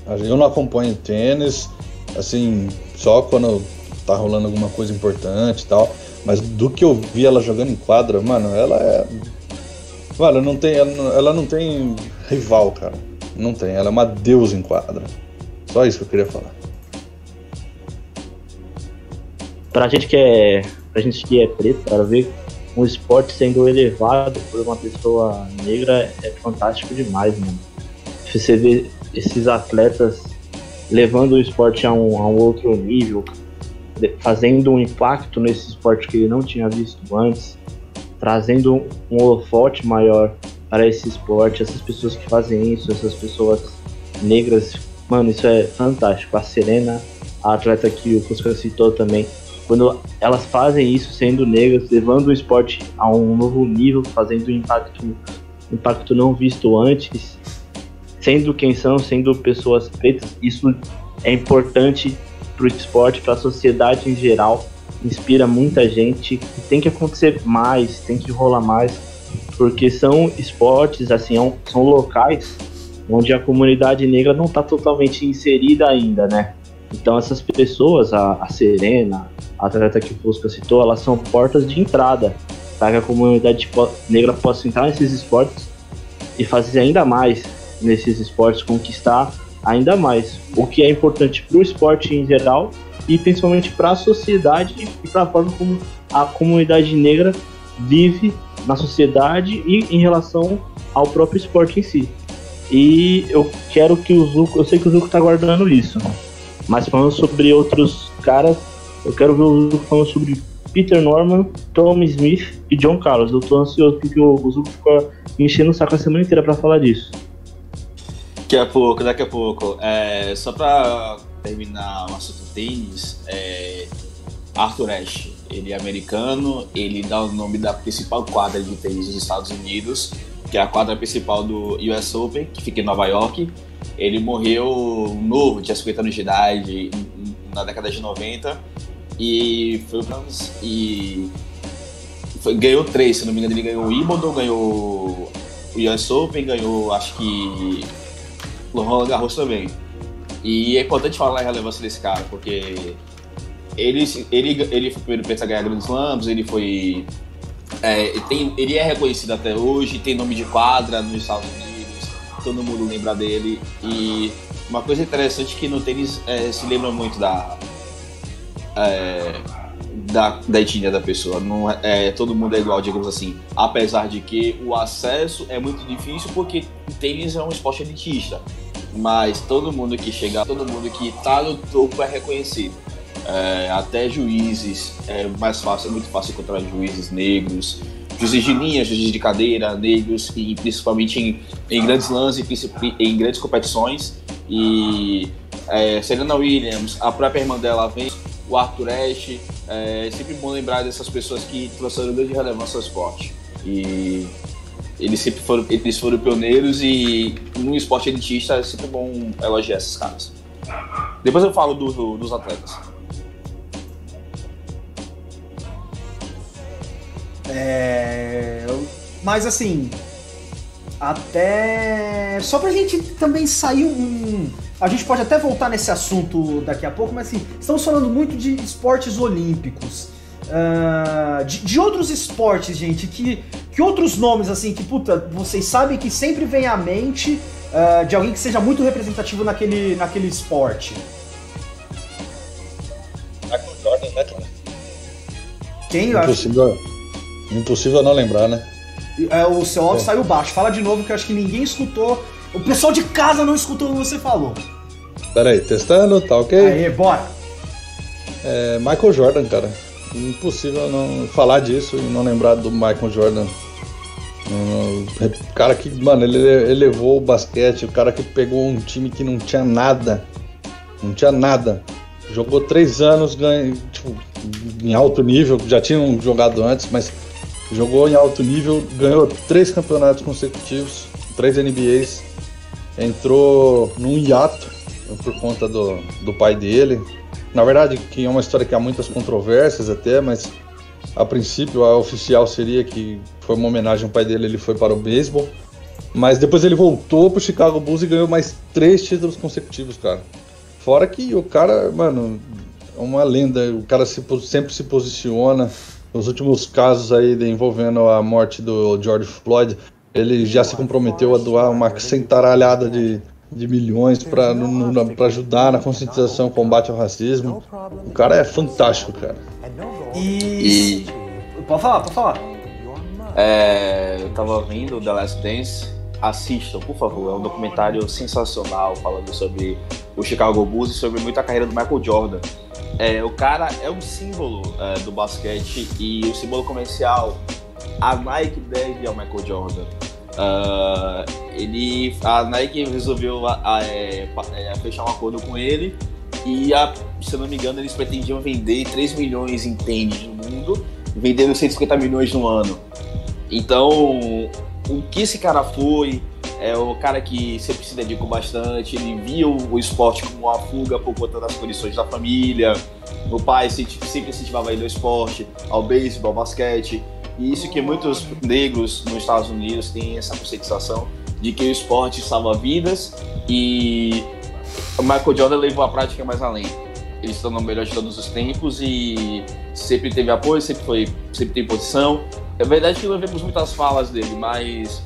Eu não acompanho tênis, assim, só quando tá rolando alguma coisa importante e tal. Mas do que eu vi ela jogando em quadra, mano, ela é. Mano, não tem, ela, ela não tem rival, cara. Não tem. Ela é uma deusa em quadra. Só isso que eu queria falar. pra gente que é. Pra gente que é preto, cara, ver um esporte sendo elevado por uma pessoa negra é fantástico demais, mano. Você vê esses atletas levando o esporte a um, a um outro nível, fazendo um impacto nesse esporte que ele não tinha visto antes, trazendo um holofote maior para esse esporte, essas pessoas que fazem isso, essas pessoas negras, mano, isso é fantástico. A Serena, a atleta que o Fusca citou também, quando elas fazem isso sendo negras, levando o esporte a um novo nível, fazendo um impacto, impacto não visto antes, sendo quem são, sendo pessoas pretas, isso é importante para o esporte, para a sociedade em geral, inspira muita gente tem que acontecer mais, tem que rolar mais, porque são esportes, assim, é são locais onde a comunidade negra não está totalmente inserida ainda, né? Então essas pessoas, a, a Serena, a atleta que o Fusca citou, elas são portas de entrada para que a comunidade negra possa entrar nesses esportes e fazer ainda mais nesses esportes, conquistar ainda mais, o que é importante para o esporte em geral e principalmente para a sociedade e para a forma como a comunidade negra vive na sociedade e em relação ao próprio esporte em si. E eu quero que o Zuko, eu sei que o Zuko tá guardando isso, mas falando sobre outros caras, eu quero ver o Zuko falando sobre Peter Norman, Tom Smith e John Carlos. Eu tô ansioso porque o, o Zuko ficou enchendo o saco a semana inteira pra falar disso. Daqui a pouco, daqui a pouco. É, só pra terminar o assunto tênis, é, Arthur Ashe, ele é americano, ele dá o nome da principal quadra de tênis dos Estados Unidos, que é a quadra principal do US Open, que fica em Nova York. Ele morreu novo, tinha 50 anos de idade, na década de 90, e foi e foi- ganhou três, se não me engano, ele ganhou o Wimbledon, ganhou o US Open, ganhou acho que o Roland Garros também. E é importante falar a relevância desse cara, porque ele, ele, ele primeiro preto a ganhar grandes slams, ele foi. é, tem, ele é reconhecido até hoje, tem nome de quadra nos Estados Unidos, todo mundo lembra dele. E uma coisa interessante é que no tênis é, se lembra muito da. é, da, da etnia da pessoa. Não é, é, todo mundo é igual, digamos assim. Apesar de que o acesso é muito difícil porque o tênis é um esporte elitista. Mas todo mundo que chega, todo mundo que tá no topo é reconhecido. É, até juízes, é mais fácil, é muito fácil encontrar juízes negros, juízes de linha, juízes de cadeira, negros, e principalmente em, em grandes lances, em grandes competições. E é, Serena Williams, a própria irmã dela vem, o Arthur Ashe, é sempre bom lembrar dessas pessoas que trouxeram grande relevância ao esporte. E eles sempre foram, eles foram pioneiros e no esporte elitista é sempre bom elogiar esses caras. Depois eu falo do, do, dos atletas. É, mas assim, até. Só pra gente também sair um. A gente pode até voltar nesse assunto daqui a pouco, mas assim, estamos falando muito de esportes olímpicos. Uh, de, de, outros esportes, gente, que, que outros nomes, assim, que puta, vocês sabem que sempre vem à mente uh, de alguém que seja muito representativo naquele, naquele esporte? Michael Jordan, né, Quem? Impossível, impossível não lembrar, né? É, o seu áudio é. saiu baixo. Fala de novo que eu acho que ninguém escutou. O pessoal de casa não escutou o que você falou. Pera aí, testando, tá ok? Aê, bora. É, Michael Jordan, cara. Impossível não falar disso e não lembrar do Michael Jordan. O cara que, mano, ele elevou o basquete, o cara que pegou um time que não tinha nada. Não tinha nada. Jogou três anos, ganha, tipo, em alto nível, já tinham jogado antes, mas jogou em alto nível, ganhou três campeonatos consecutivos, três NBAs, entrou num hiato por conta do, do pai dele. Na verdade, que é uma história que há muitas controvérsias até, mas a princípio a oficial seria que foi uma homenagem ao pai dele, ele foi para o beisebol. Mas depois ele voltou para o Chicago Bulls e ganhou mais três títulos consecutivos, cara. Fora que o cara, mano, é uma lenda, o cara se, sempre se posiciona, nos últimos casos aí envolvendo a morte do George Floyd, ele já se comprometeu a doar uma centaralhada de, de milhões para ajudar na conscientização, combate ao racismo. O cara é fantástico, cara. E. Pode falar, pode falar. É, eu tava vendo The Last Dance. Assistam, por favor. É um documentário sensacional falando sobre o Chicago Bulls e sobre muita carreira do Michael Jordan. É, o cara é um símbolo é, do basquete e o símbolo comercial. A Nike deve ao Michael Jordan. Uh, ele, a Nike resolveu a, a, é, fechar um acordo com ele e, a, se eu não me engano, eles pretendiam vender 3 milhões em tênis no mundo, vendendo 150 milhões no ano. Então, o que esse cara foi, é o cara que sempre se dedicou bastante, ele via o, esporte como uma fuga por conta das condições da família. O pai sempre incentivava ele ao esporte, ao beisebol, ao basquete. E isso que muitos negros nos Estados Unidos têm essa conscientização de que o esporte salva vidas e Michael Jordan levou a prática mais além. Ele se tornou o melhor de todos os tempos e sempre teve apoio, sempre foi, sempre tem posição. É verdade que não vemos muitas falas dele, mas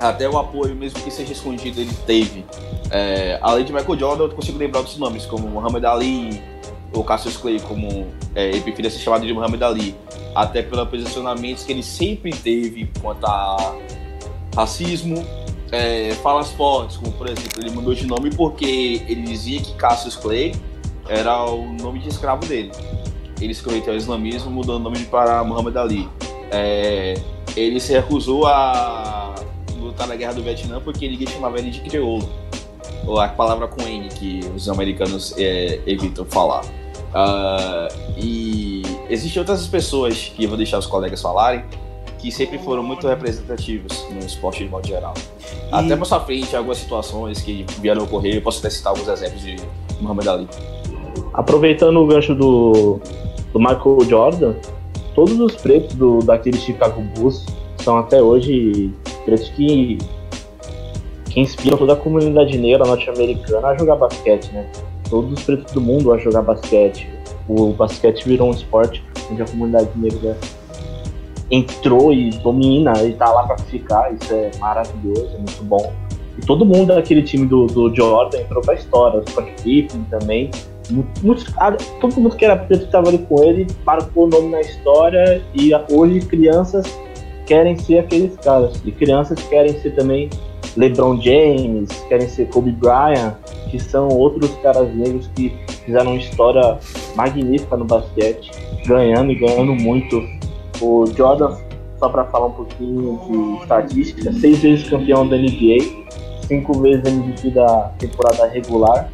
até o apoio, mesmo que seja escondido, ele teve. É, além de Michael Jordan, eu consigo lembrar outros nomes, como Muhammad Ali, ou Cassius Clay, como é, ele preferia ser chamado de Muhammad Ali, até pelos posicionamentos que ele sempre teve quanto a racismo, é, falas fortes, como por exemplo, ele mudou de nome porque ele dizia que Cassius Clay era o nome de escravo dele. Ele converteu ao islamismo, mudando o nome para Muhammad Ali. É, ele se recusou a lutar na guerra do Vietnã porque ninguém chamava ele de crioulo. Ou a palavra com N que os americanos é, evitam falar. Uh, e existem outras pessoas que eu vou deixar os colegas falarem que sempre foram muito representativos no esporte de modo geral. E... Até mais à frente, algumas situações que vieram ocorrer, eu posso até citar alguns exemplos de Muhammad Ali. Aproveitando o gancho do, do Michael Jordan, todos os pretos do, daquele Chicago Bulls são até hoje pretos que, que inspiram toda a comunidade negra norte-americana a jogar basquete, né? Todos os pretos do mundo a jogar basquete. O basquete virou um esporte onde a comunidade negra entrou e domina e tá lá pra ficar. Isso é maravilhoso, é muito bom. E todo mundo daquele time do, do Jordan entrou pra história. O Scott Pippen também. Muitos, todo mundo que era preto estava ali com ele marcou o nome na história e hoje crianças querem ser aqueles caras. E crianças querem ser também LeBron James, querem ser Kobe Bryant, que são outros caras negros que fizeram uma história magnífica no basquete, ganhando e ganhando muito. O Jordan, só para falar um pouquinho de estatística, seis vezes campeão da NBA, cinco vezes MVP da temporada regular.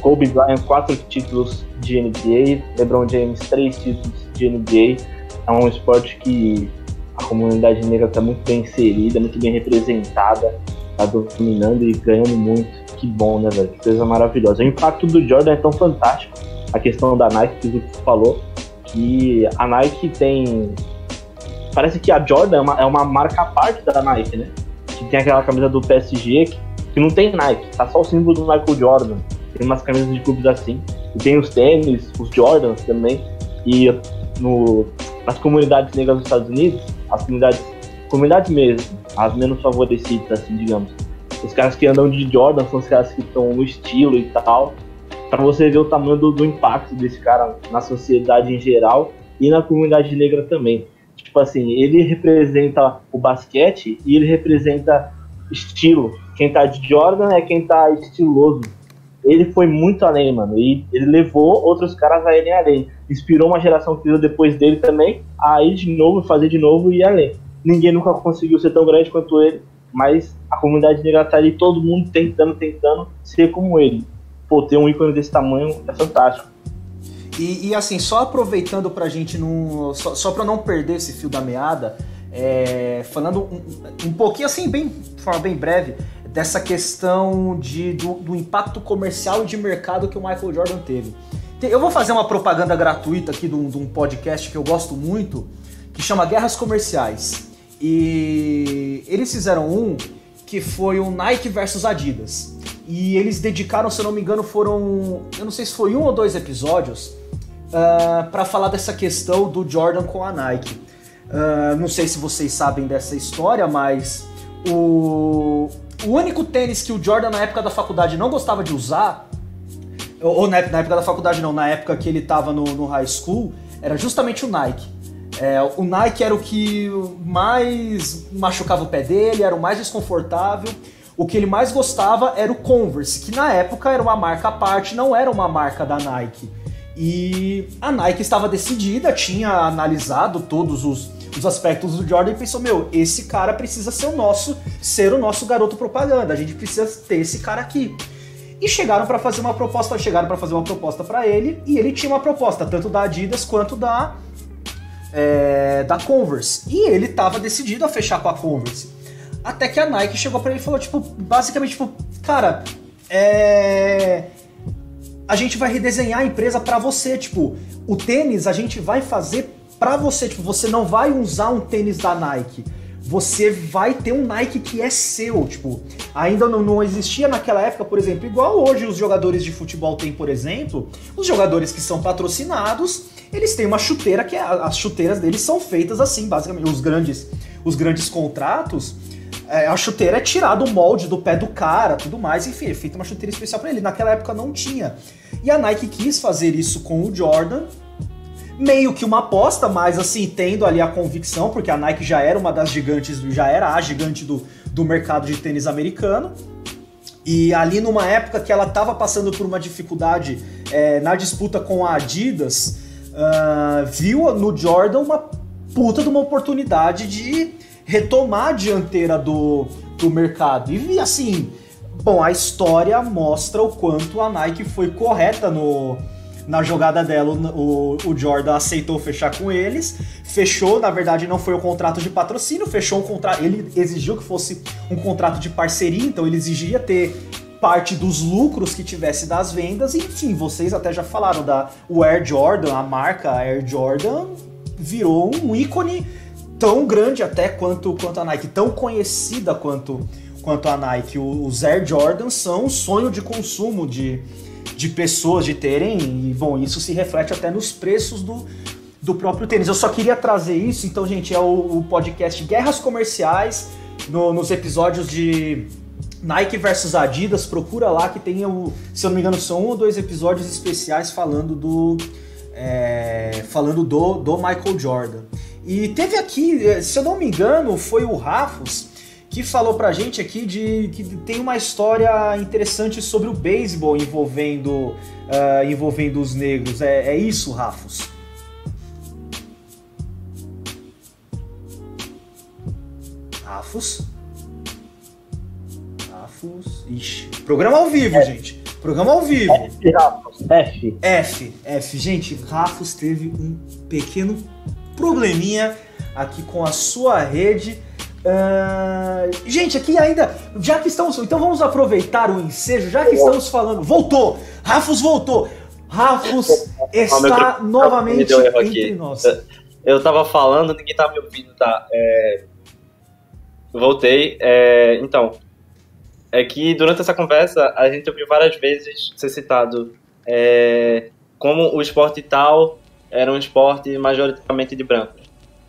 Kobe Bryant, quatro títulos de NBA, LeBron James, três títulos de NBA. É um esporte que a comunidade negra está muito bem inserida, muito bem representada, está dominando e ganhando muito. Que bom, né, velho? Que coisa maravilhosa. O impacto do Jordan é tão fantástico. A questão da Nike, que o falou, que a Nike tem. Parece que a Jordan é uma, é uma marca à parte da Nike, né? Que tem aquela camisa do PSG que, que não tem Nike, tá só o símbolo do Michael Jordan. Tem umas camisas de clubes assim. E tem os tênis, os Jordans também. E no, nas comunidades negras dos Estados Unidos, as comunidades, comunidades mesmo, as menos favorecidas, assim, digamos. Os caras que andam de Jordan são os caras que estão no estilo e tal. Pra você ver o tamanho do, do impacto desse cara na sociedade em geral e na comunidade negra também. Tipo assim, ele representa o basquete e ele representa estilo. Quem tá de Jordan é quem tá estiloso. Ele foi muito além, mano. E ele levou outros caras a irem além. Inspirou uma geração que veio depois dele também a ir de novo, fazer de novo e ir além. Ninguém nunca conseguiu ser tão grande quanto ele, mas a comunidade negra tá ali, todo mundo tentando, tentando ser como ele. Pô, ter um ícone desse tamanho é fantástico. E, e, assim, só aproveitando pra gente não. Só, só pra não perder esse fio da meada, é, falando um, um, pouquinho assim, bem, de forma bem breve, dessa questão de, do, do, impacto comercial e de mercado que o Michael Jordan teve. Eu vou fazer uma propaganda gratuita aqui de um, de um podcast que eu gosto muito, que chama Guerras Comerciais. E eles fizeram um que foi o Nike versus Adidas. E eles dedicaram, se eu não me engano, foram. Eu não sei se foi um ou dois episódios uh, ah, para falar dessa questão do Jordan com a Nike. Uh, não sei se vocês sabem dessa história, mas o, o único tênis que o Jordan na época da faculdade não gostava de usar, ou na, na época da faculdade não, na época que ele estava no, no high school, era justamente o Nike. É, o Nike era o que mais machucava o pé dele, era o mais desconfortável. O que ele mais gostava era o Converse, que na época era uma marca à parte, não era uma marca da Nike. E a Nike estava decidida, tinha analisado todos os, os aspectos do Jordan e pensou: meu, esse cara precisa ser o nosso, ser o nosso garoto propaganda. A gente precisa ter esse cara aqui. E chegaram para fazer uma proposta, chegaram para fazer uma proposta para ele e ele tinha uma proposta tanto da Adidas quanto da é, da Converse. E ele estava decidido a fechar com a Converse. Até que a Nike chegou para ele e falou tipo, basicamente tipo, cara, é a gente vai redesenhar a empresa para você, tipo, o tênis a gente vai fazer para você, tipo, você não vai usar um tênis da Nike. Você vai ter um Nike que é seu, tipo, ainda não, não existia naquela época, por exemplo, igual hoje os jogadores de futebol têm, por exemplo, os jogadores que são patrocinados, eles têm uma chuteira que é, as chuteiras deles são feitas assim, basicamente, os grandes, os grandes contratos, é, a chuteira é tirada o molde do pé do cara, tudo mais, enfim, é feita uma chuteira especial para ele. Naquela época não tinha. E a Nike quis fazer isso com o Jordan, meio que uma aposta, mas assim, tendo ali a convicção, porque a Nike já era uma das gigantes, já era a gigante do, do mercado de tênis americano. E ali numa época que ela estava passando por uma dificuldade é, na disputa com a Adidas, uh, viu no Jordan uma puta de uma oportunidade de retomar a dianteira do, do mercado. E assim, bom, a história mostra o quanto a Nike foi correta no, na jogada dela. O, o Jordan aceitou fechar com eles, fechou, na verdade não foi o contrato de patrocínio, fechou um contrato. Ele exigiu que fosse um contrato de parceria, então ele exigia ter parte dos lucros que tivesse das vendas. Enfim, vocês até já falaram da o Air Jordan, a marca Air Jordan virou um ícone tão grande até quanto, quanto a Nike, tão conhecida quanto, quanto a Nike. Os Air Jordans são um sonho de consumo de, de pessoas de terem, e bom, isso se reflete até nos preços do, do próprio tênis. Eu só queria trazer isso, então, gente, é o, o podcast Guerras Comerciais, no, nos episódios de Nike versus Adidas, procura lá que tem, o, se eu não me engano, são um ou dois episódios especiais falando do. É, falando do, do Michael Jordan. E teve aqui, eh, se eu não me engano, foi o Rafos que falou pra gente aqui de que tem uma história interessante sobre o beisebol envolvendo, uh, envolvendo os negros. É, é isso, Rafos? Rafos? Rafos. Ixi. Programa ao vivo, é. gente. Programa ao vivo. F, Rafos. F. F. F. Gente, Rafos teve um pequeno probleminha aqui com a sua rede. Uh, gente, aqui ainda, já que estamos. Então vamos aproveitar o ensejo, já que estamos falando. Voltou! Rafos voltou! Rafos está novamente entre nós. Eu tava falando, ninguém tá me ouvindo, tá? É... Voltei. É... Então, é que durante essa conversa a gente ouviu várias vezes ser citado é... como o esporte tal era um esporte majoritariamente de brancos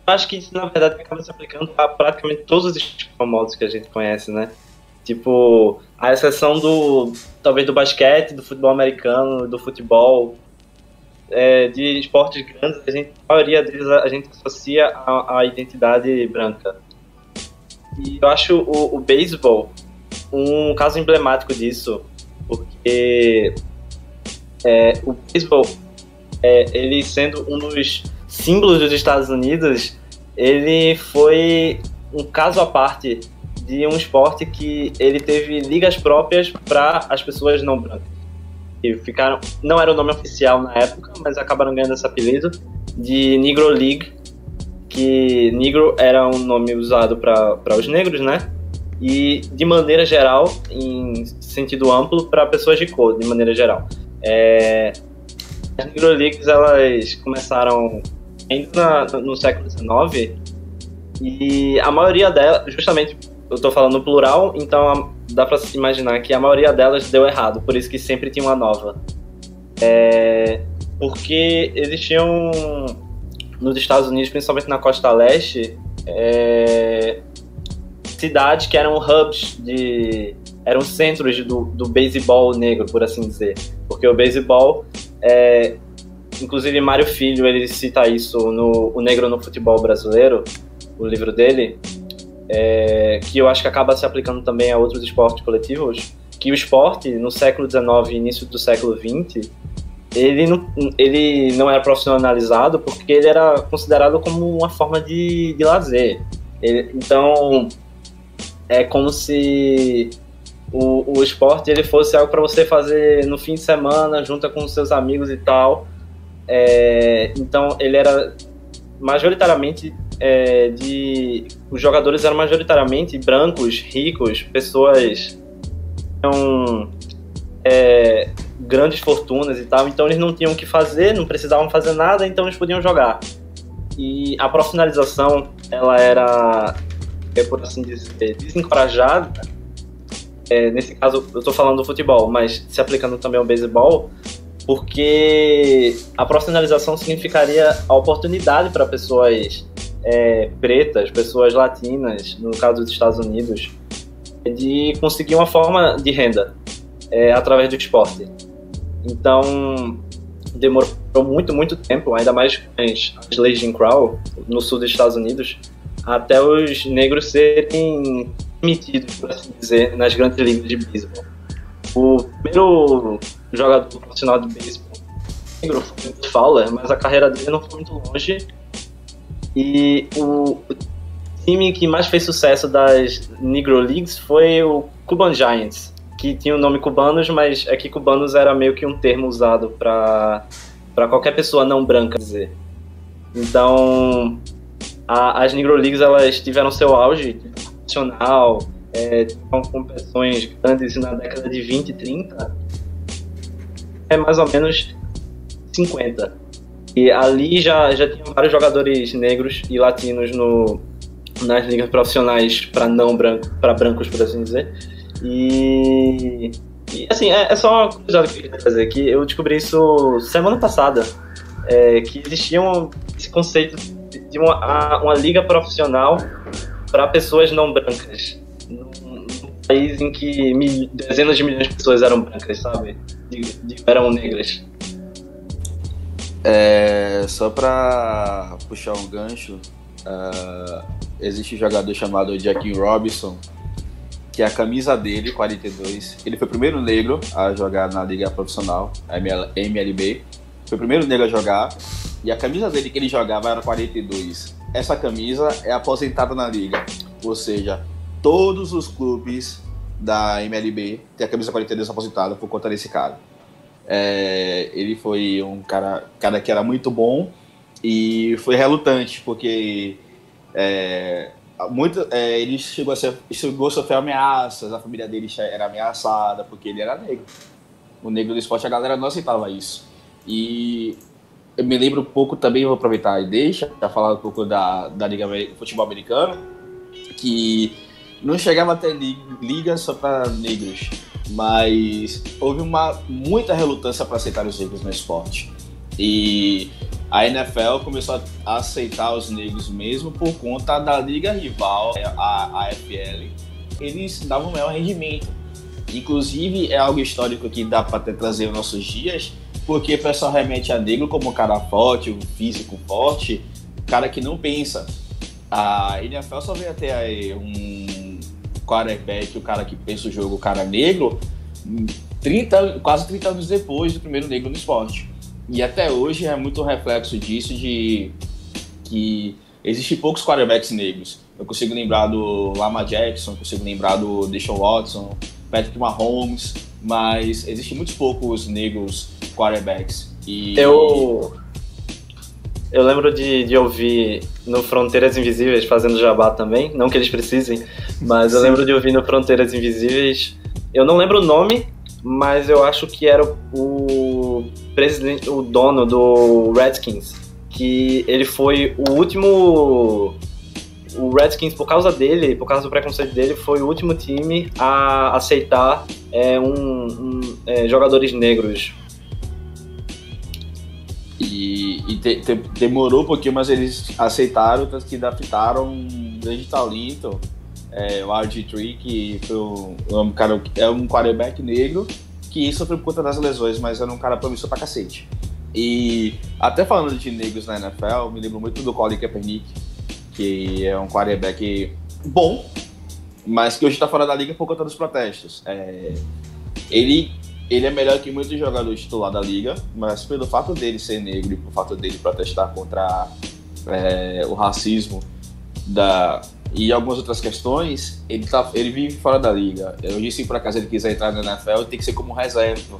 acho que isso, na verdade, acaba se aplicando a praticamente todos os famosos que a gente conhece, né? Tipo, a exceção do, talvez, do basquete, do futebol americano, do futebol, é, de esportes grandes, a, gente, a maioria deles a gente associa a identidade branca. E eu acho o, o beisebol um caso emblemático disso, porque é, o beisebol, é, ele sendo um dos símbolos dos Estados Unidos, ele foi um caso à parte de um esporte que ele teve ligas próprias para as pessoas não brancas. E ficaram, não era o nome oficial na época, mas acabaram ganhando esse apelido de Negro League, que negro era um nome usado para os negros, né? E de maneira geral, em sentido amplo, para pessoas de cor, de maneira geral. É, as Negro Leagues elas começaram ainda na, no século XIX, e a maioria delas, justamente, eu estou falando plural, então dá para se imaginar que a maioria delas deu errado, por isso que sempre tinha uma nova. É, porque existiam nos Estados Unidos, principalmente na costa leste, é, cidades que eram hubs de eram centros do, do beisebol negro, por assim dizer, porque o beisebol é, Inclusive, Mário Filho, ele cita isso no O Negro no Futebol Brasileiro, o livro dele, é, que eu acho que acaba se aplicando também a outros esportes coletivos, que o esporte, no século XIX e início do século XX, ele não, ele não era profissionalizado porque ele era considerado como uma forma de, de lazer. Ele, então, é como se o, o esporte ele fosse algo para você fazer no fim de semana, junto com seus amigos e tal. É, então ele era majoritariamente é, de os jogadores eram majoritariamente brancos, ricos, pessoas com é, grandes fortunas e tal. Então eles não tinham o que fazer, não precisavam fazer nada, então eles podiam jogar. E a profissionalização ela era, é, por assim dizer, desencorajada. É, nesse caso, eu estou falando do futebol, mas se aplicando também ao beisebol, porque a profissionalização significaria a oportunidade para pessoas é, pretas, pessoas latinas, no caso dos Estados Unidos, de conseguir uma forma de renda é, através do esporte. Então, demorou muito, muito tempo, ainda mais com as, leis de Jim Crow, no sul dos Estados Unidos, até os negros serem permitidos, por assim dizer, nas grandes ligas de beisebol. O primeiro jogador profissional de beisebol negro foi o Fowler, mas a carreira dele não foi muito longe. E o time que mais fez sucesso das Negro Leagues foi o Cuban Giants, que tinha o nome cubanos, mas é que cubanos era meio que um termo usado para qualquer pessoa não branca dizer. Então, a, as Negro Leagues elas tiveram seu auge nacional, é, com competições grandes na década de 20 e 30, é mais ou menos 50. E ali já, já tinha vários jogadores negros e latinos no, nas ligas profissionais para não branco, para brancos, por assim dizer. E, e assim, é, é, só uma coisa que eu queria fazer que eu descobri isso semana passada, é, que existia um, esse conceito de uma, uma liga profissional para pessoas não brancas país em que mil, dezenas de milhões de pessoas eram brancas, sabe? De, eram negras. É, só pra puxar um gancho, uh, existe um jogador chamado Jackie Robinson, que a camisa dele, 42, ele foi o primeiro negro a jogar na liga profissional, a ML MLB. Foi o primeiro negro a jogar. E a camisa dele que ele jogava era 42. Essa camisa é aposentada na liga. Ou seja, todos os clubes da MLB têm a camisa 42 aposentada por conta desse cara. É, ele foi um cara, cara que era muito bom e foi relutante, porque é, muito, é, ele chegou a, ser, chegou a sofrer ameaças, a família dele era ameaçada porque ele era negro. O negro do esporte, a galera não aceitava isso. E eu me lembro um pouco também, vou aproveitar e deixa, para falar um pouco da, da Liga Futebol Americano, que não chegava a ter liga só para negros, mas houve uma muita relutância para aceitar os negros no esporte. E a NFL começou a aceitar os negros mesmo por conta da liga rival, a AFL. Eles davam maior rendimento. Inclusive, é algo histórico que dá para trazer nos nossos dias, porque o pessoal remete a negro como um cara forte, um físico forte, cara que não pensa. A NFL só veio até um quarterback, o cara que pensa o jogo, o cara negro, 30, quase 30 anos depois do primeiro negro no esporte. E até hoje é muito reflexo disso de que existem poucos quarterbacks negros. Eu consigo lembrar do Lama Jackson, consigo lembrar do Deshaun Watson, Patrick Mahomes, mas existem muitos poucos negros quarterbacks. E eu eu lembro de, de ouvir no Fronteiras Invisíveis fazendo jabá também, não que eles precisem, mas eu lembro de ouvir no Fronteiras Invisíveis. Eu não lembro o nome, mas eu acho que era o presidente, o dono do Redskins, que ele foi o último o Redskins, por causa dele, por causa do preconceito dele, foi o último time a aceitar é, um, um é, jogadores negros. E, e te, te, demorou um pouquinho, mas eles aceitaram, tanto que adaptaram um grande talento é, o RG3, que foi um, um cara, é um quarterback negro que sofreu por conta das lesões, mas era um cara promissor pra cacete. E até falando de negros na NFL, me lembro muito do Colin Kaepernick, que é um quarterback bom, mas que hoje está fora da liga por conta dos protestos. É, ele, ele é melhor que muitos jogadores titulares da liga, mas pelo fato dele ser negro e pelo fato dele protestar contra é, o racismo da, e algumas outras questões, ele, tá, ele vive fora da liga. Eu disse que por acaso ele quiser entrar na NFL, tem que ser como reserva.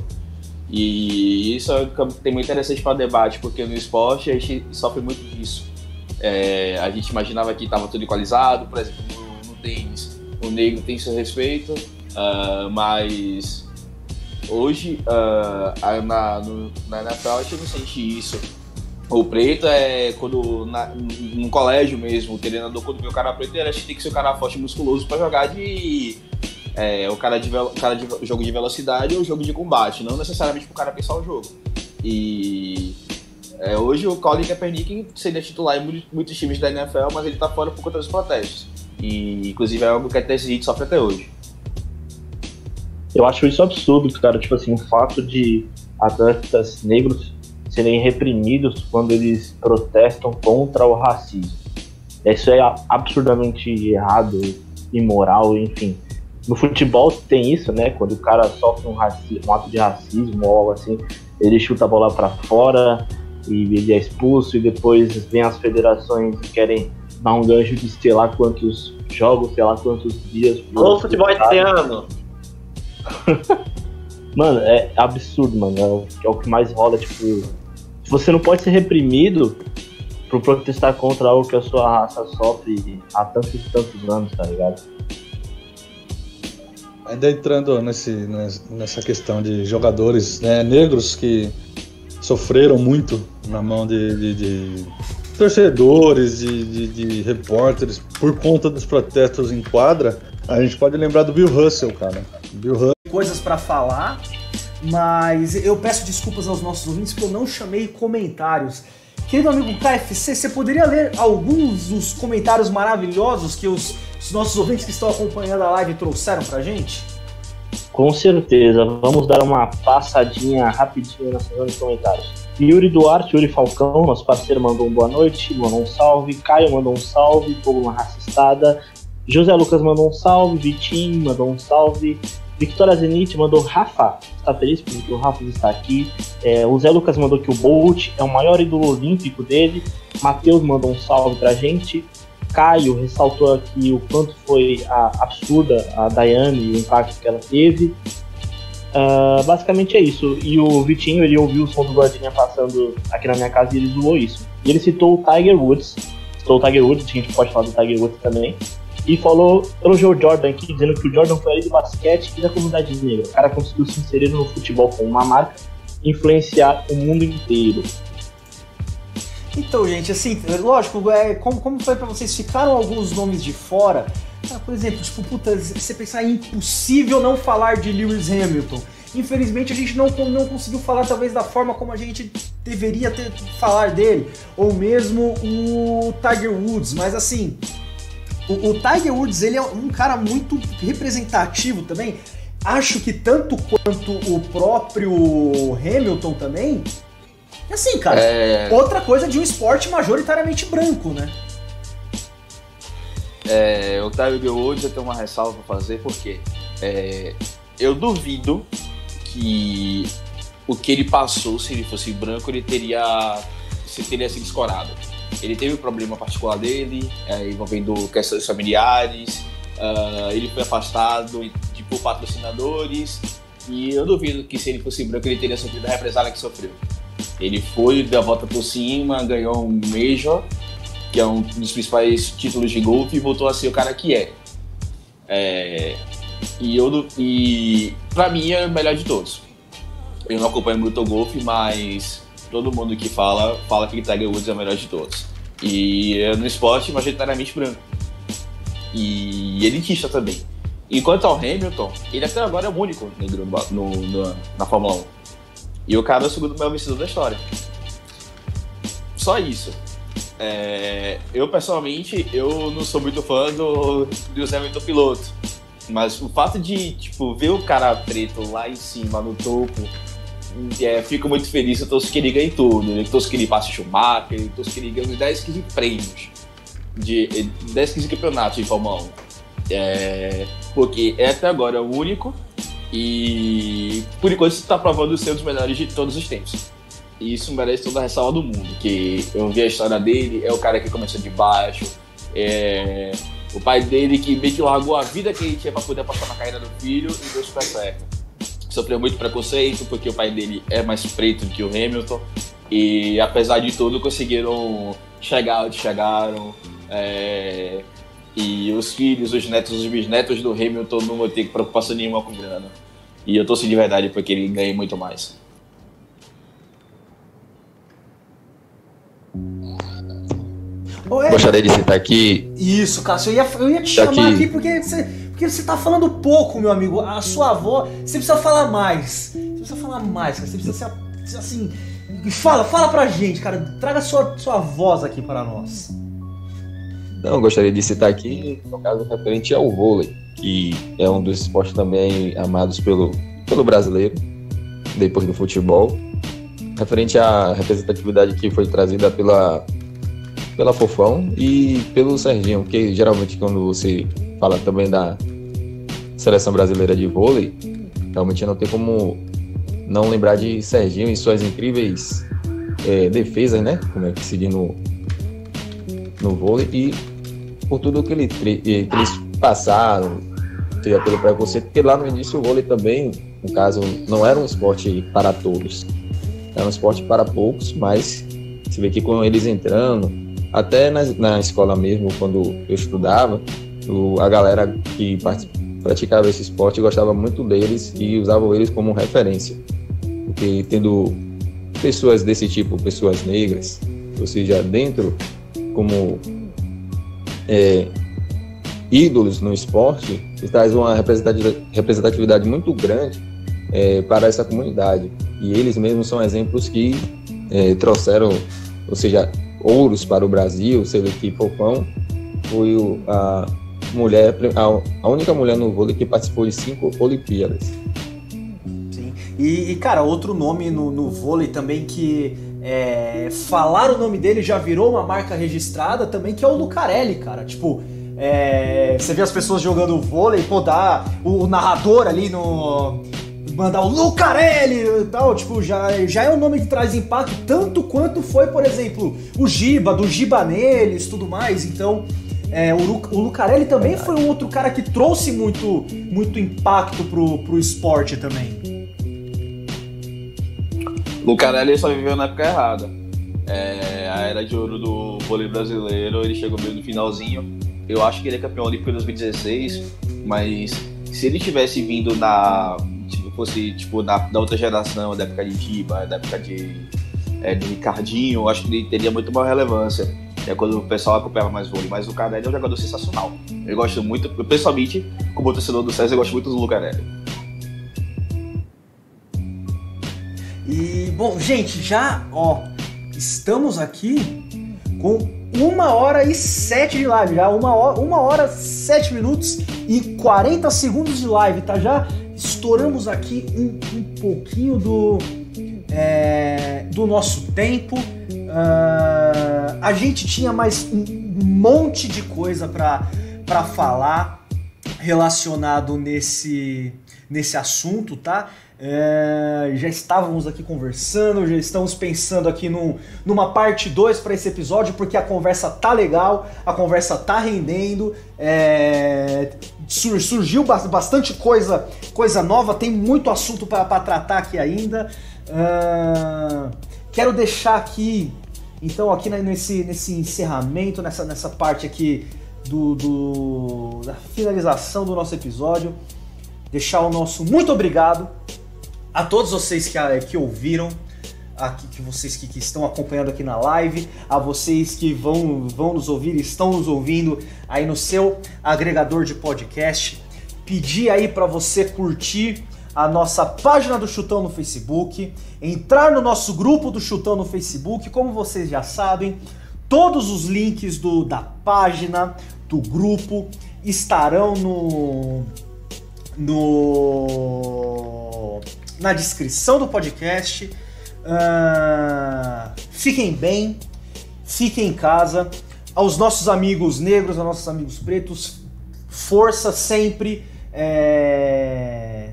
E isso é tem muito interessante para o debate, porque no esporte a gente sofre muito disso. É, a gente imaginava que estava tudo equalizado, por exemplo, no, no tênis, o negro tem seu respeito, uh, mas hoje uh, na, no, na NFL a gente não sente isso. O preto é quando na, no colégio mesmo, o treinador quando vê o cara preto, ele acha que tem que ser um cara forte e musculoso para jogar de é, o cara de, cara de jogo de velocidade ou jogo de combate, não necessariamente para o cara pensar o jogo. E é, hoje o Colin Kaepernick seria titular em muitos times da NFL, mas ele está fora por conta dos protestos. E inclusive é algo que a Tennessee sofre até hoje. Eu acho isso absurdo, cara. Tipo assim, o fato de atletas negros serem reprimidos quando eles protestam contra o racismo. Isso é absurdamente errado, imoral, enfim. No futebol tem isso, né? Quando o cara sofre um, racismo, um ato de racismo ou algo assim, ele chuta a bola para fora e ele é expulso e depois vem as federações e querem dar um gancho de sei lá quantos jogos, sei lá quantos dias. Ô, futebol italiano! mano, é absurdo, mano. É o, é que mais rola, tipo, você não pode ser reprimido por protestar contra algo que a sua raça sofre há tantos e tantos anos, tá ligado? Ainda entrando nesse, nessa questão de jogadores né, negros que sofreram muito na mão de, de, de torcedores, de, de, de, repórteres, por conta dos protestos em quadra, a gente pode lembrar do Bill Russell, cara. Bill Russell. Coisas para falar mas eu peço desculpas aos nossos ouvintes porque eu não chamei comentários. Querido amigo KFC, você poderia ler alguns dos comentários maravilhosos que os, os nossos ouvintes que estão acompanhando a live trouxeram pra gente? Com certeza, vamos dar uma passadinha rapidinho na sessão de comentários. Yuri Duarte, Yuri Falcão, nosso parceiro, mandou um boa noite, mandou um salve. Caio mandou um salve, povo uma racistada. José Lucas mandou um salve, Vitinho mandou um salve, Victoria Zenit mandou Rafa, está feliz porque o Rafa está aqui. É, o Zé Lucas mandou que o Bolt é o maior ídolo olímpico dele. Matheus mandou um salve pra gente. Caio ressaltou aqui o quanto foi a, absurda a Daiane e o impacto que ela teve. Uh, basicamente é isso. E o Vitinho, ele ouviu o som do Guardinha passando aqui na minha casa e ele zoou isso. E ele citou o Tiger Woods. Citou o Tiger Woods, a gente pode falar do Tiger Woods também. E falou, elogiou o Jordan aqui, dizendo que o Jordan foi ali do basquete e da comunidade negra. O cara conseguiu se inserir no futebol com uma marca influenciar o mundo inteiro. Então, gente, assim, lógico, é, como, como foi para vocês? Ficaram alguns nomes de fora. Ah, por exemplo, tipo, puta, você pensar é impossível não falar de Lewis Hamilton. Infelizmente a gente não, não conseguiu falar talvez da forma como a gente deveria ter falar dele, ou mesmo o Tiger Woods, mas assim, o, o Tiger Woods ele é um cara muito representativo também. Acho que tanto quanto o próprio Hamilton também. E assim, cara, é... outra coisa de um esporte majoritariamente branco, né? É, o Tiger Woods eu tenho uma ressalva pra fazer, porque é, eu duvido que o que ele passou, se ele fosse branco, ele teria, se teria sido escorado. Ele teve um problema particular dele, é, envolvendo questões familiares, uh, ele foi afastado de, por patrocinadores, e eu duvido que se ele fosse branco ele teria sofrido a represália que sofreu. Ele foi, deu a volta por cima, ganhou um Major, que é um dos principais títulos de golfe, e voltou a ser o cara que é. é e, eu, e pra mim é o melhor de todos. Eu não acompanho muito o golfe, mas todo mundo que fala, fala que Tiger Woods é o melhor de todos. E é no esporte, majoritariamente branco. E elitista também. Enquanto ao Hamilton, ele até agora é o único negro no, no, na Fórmula 1. E o cara é o segundo maior vencedor da história. Só isso. É, eu, pessoalmente, eu não sou muito fã do Lewis Hamilton piloto. Mas o fato de, tipo, ver o cara preto lá em cima, no topo, é, fico muito feliz. Eu torço que ele ganhe tudo. Eu torço que ele passe Schumacher, eu torço que ele ganhe 10, 15 prêmios. De, 10, 15 campeonatos de Fórmula 1. É, porque é até agora o único e por enquanto está provando ser um dos melhores de todos os tempos. E isso merece toda a ressalva do mundo, que eu vi a história dele, é o cara que começou de baixo, é o pai dele que meio que largou a vida que ele tinha para poder apostar na carreira do filho e deu super certo. Sofreu muito preconceito porque o pai dele é mais preto que o Hamilton e apesar de tudo conseguiram chegar onde chegaram. É... E os filhos, os netos, os bisnetos do Hamilton não vão ter preocupação nenhuma com grana. E eu torci de verdade porque ele ganhe muito mais. Oi. Gostaria de citar aqui. Isso, Cássio, eu ia, eu ia te chamar aqui, aqui porque, você, porque você tá falando pouco, meu amigo. A sua avó, você precisa falar mais. Você precisa falar mais, cara. Você precisa ser assim. Fala, fala pra gente, cara. Traga sua, sua voz aqui para nós. Não, gostaria de citar aqui, no caso, referente ao vôlei, que é um dos esportes também amados pelo, pelo brasileiro, depois do futebol. Referente à representatividade que foi trazida pela pela Fofão e pelo Serginho, porque geralmente quando você fala também da seleção brasileira de vôlei, realmente não tem como não lembrar de Serginho e suas incríveis é, defesas, né? Como é que se diz no, no vôlei e por tudo que, ele, que eles passaram, seja pelo preconceito, porque lá no início o vôlei também, no caso, não era um esporte para todos, era um esporte para poucos, mas você vê que com eles entrando, até na, na escola mesmo, quando eu estudava, o, a galera que praticava esse esporte gostava muito deles e usavam eles como referência. Porque tendo pessoas desse tipo, pessoas negras, ou seja, dentro como é, ídolos no esporte, traz uma representatividade muito grande é, para essa comunidade. E eles mesmos são exemplos que é, trouxeram, ou seja, ouros para o Brasil, sendo que Fofão foi a mulher, a, única mulher no vôlei que participou de cinco Olimpíadas. Sim. E, e cara, outro nome no, no vôlei também que é, falar o nome dele já virou uma marca registrada também, que é o Lucarelli, cara. Tipo, É, você vê as pessoas jogando vôlei, pô, dá o, narrador ali no. Mandar o Lucarelli e tal, tipo, já, já é um nome que traz impacto, tanto quanto foi, por exemplo, o Giba, do Giba neles tudo mais. Então, é, o, Lu, o Lucarelli também foi um outro cara que trouxe muito, muito impacto pro, pro esporte também. Lucarelli só viveu na época errada. É, a era de ouro do vôlei brasileiro, ele chegou meio no finalzinho. Eu acho que ele é campeão olímpico em 2016, mas se ele tivesse vindo na. Tipo, fosse tipo, da, da outra geração, da época de Giba, da época de, é, de Ricardinho, eu acho que ele teria muito maior relevância. É quando o pessoal acompanhava mais vôlei. Mas o Lucarelli é um jogador sensacional. Eu gosto muito, eu, pessoalmente, como torcedor do César, eu gosto muito do Lucarelli. E, bom, gente, já, ó, estamos aqui com uma hora e sete de live, já uma hora, uma hora, sete minutos e 40 segundos de live, tá? Já estouramos aqui um, um pouquinho do, é, do nosso tempo. Uh, a gente tinha mais um monte de coisa para falar relacionado nesse, nesse assunto, tá? É, já estávamos aqui conversando, já estamos pensando aqui num, numa parte 2 para esse episódio, porque a conversa tá legal, a conversa tá rendendo, é, sur, surgiu bastante coisa, coisa nova, tem muito assunto para tratar aqui ainda. Uh, quero deixar aqui, então, aqui nesse, nesse encerramento, nessa, nessa parte aqui do, do, da finalização do nosso episódio, deixar o nosso muito obrigado a todos vocês que, que ouviram, aqui, que vocês que, que, estão acompanhando aqui na live, a vocês que vão, vão nos ouvir, estão nos ouvindo aí no seu agregador de podcast. Pedir aí para você curtir a nossa página do Chutão no Facebook, entrar no nosso grupo do Chutão no Facebook, como vocês já sabem, todos os links do, da página, do grupo estarão no no na descrição do podcast. Uh, fiquem bem, fiquem em casa. Aos nossos amigos negros, aos nossos amigos pretos, força sempre. É...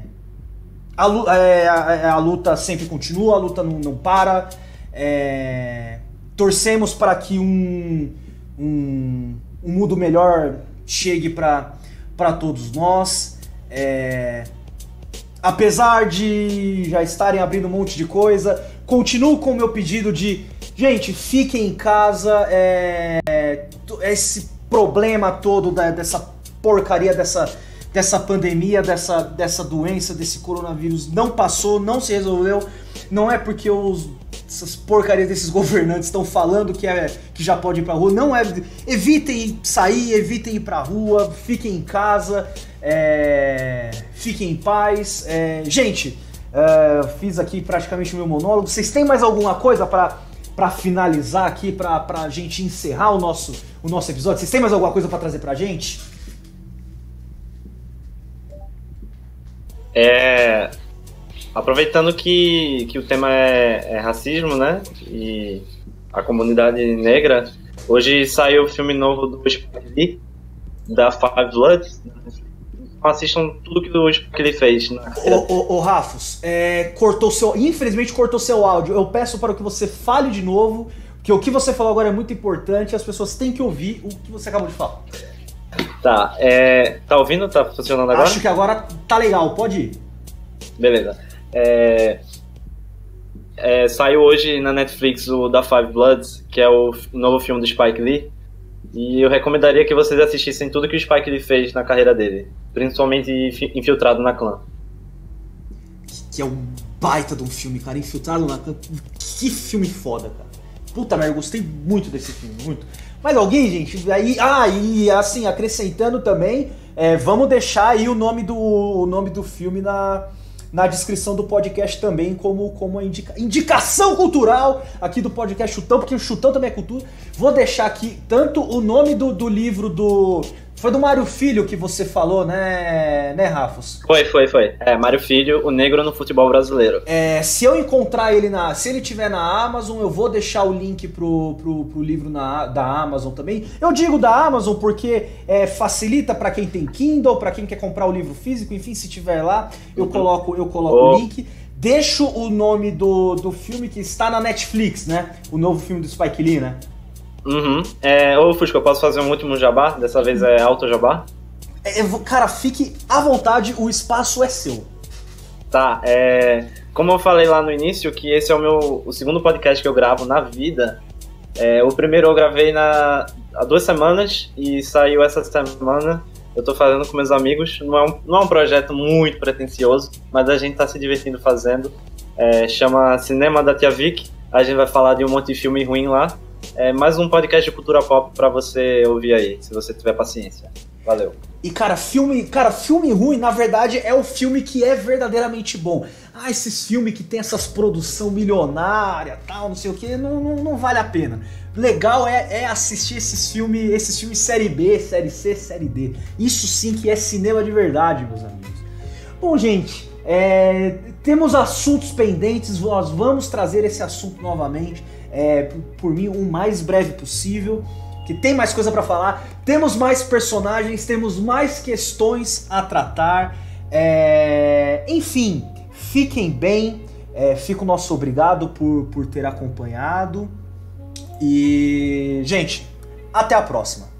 A, é, a, a, luta sempre continua, a luta não, não para. É... Torcemos para que um, um, um mundo melhor chegue para todos nós. É apesar de já estarem abrindo um monte de coisa, continuo com o meu pedido de, gente, fiquem em casa, é, esse problema todo da, dessa porcaria, dessa, dessa pandemia, dessa, dessa doença, desse coronavírus não passou, não se resolveu, não é porque os essas porcarias desses governantes estão falando que, é, que já pode ir pra rua. Não é. Evitem sair, evitem ir pra rua, fiquem em casa, é, fiquem em paz. É, gente, é, fiz aqui praticamente o meu monólogo. Vocês têm mais alguma coisa para finalizar aqui, para pra gente encerrar o nosso, o nosso episódio? Vocês têm mais alguma coisa para trazer pra gente? É, Aproveitando que, que o tema é, é, racismo, né? E a comunidade negra, hoje saiu o filme novo do Spike Lee, da Five Bloods. Assistam tudo que o Spike Lee fez. Né? Ô, ô, Rafos, é, cortou seu, infelizmente cortou seu áudio. Eu peço para que você fale de novo, que o que você falou agora é muito importante, as pessoas têm que ouvir o que você acabou de falar. Tá, é, tá ouvindo? Tá funcionando agora? Acho que agora tá legal, pode ir. Beleza. É, é, saiu hoje na Netflix o Da Five Bloods, que é o novo filme do Spike Lee. E eu recomendaria que vocês assistissem tudo que o Spike Lee fez na carreira dele, principalmente Infiltrado na Clã. Que é um baita de um filme, cara. Infiltrado na Clã. Que filme foda, cara. Puta merda, eu gostei muito desse filme, muito. Mas alguém, gente, aí. Ah, e assim, acrescentando também, é, vamos deixar aí o nome do, o nome do filme na na descrição do podcast também como, como indica, indicação cultural aqui do podcast Chutão, porque o Chutão também é cultura. Vou deixar aqui tanto o nome do, do livro do Foi do Mário Filho que você falou, né, né, Rafos? Foi, foi, foi. É, Mário Filho, o negro no futebol brasileiro. É, se eu encontrar ele na. Se ele tiver na Amazon, eu vou deixar o link pro, pro, pro livro na, da Amazon também. Eu digo da Amazon porque é, facilita para quem tem Kindle, para quem quer comprar o livro físico, enfim, se tiver lá, eu Uhum. coloco, eu coloco Oh. o link. Deixo o nome do, do filme que está na Netflix, né? O novo filme do Spike Lee, né? Uhum. É, ô, Fusco, eu posso fazer um último jabá? Dessa vez é alto jabá? É, cara, fique à vontade, o espaço é seu. Tá, é, como eu falei lá no início, que esse é o meu o segundo podcast que eu gravo na vida. É, o primeiro eu gravei na, há duas semanas e saiu essa semana. Eu tô fazendo com meus amigos. Não é um, não é um projeto muito pretencioso, mas a gente tá se divertindo fazendo. É, chama Cinema da Tia Vic. A gente vai falar de um monte de filme ruim lá. É mais um podcast de cultura pop pra você ouvir aí, se você tiver paciência. Valeu. E cara, filme, cara, filme ruim, na verdade, é o filme que é verdadeiramente bom. Ah, esses filmes que tem essas produção milionária, tal, não sei o que, não, não, não vale a pena. Legal é, é assistir esses filmes, esses filmes série B, série C, série D. Isso sim que é cinema de verdade, meus amigos. Bom, gente, é, temos assuntos pendentes, nós vamos trazer esse assunto novamente, é, por, mim, o mais breve possível que tem mais coisa pra falar, temos mais personagens, temos mais questões a tratar. É, Enfim, fiquem bem. É, o nosso obrigado por, por ter acompanhado. E, gente, até a próxima.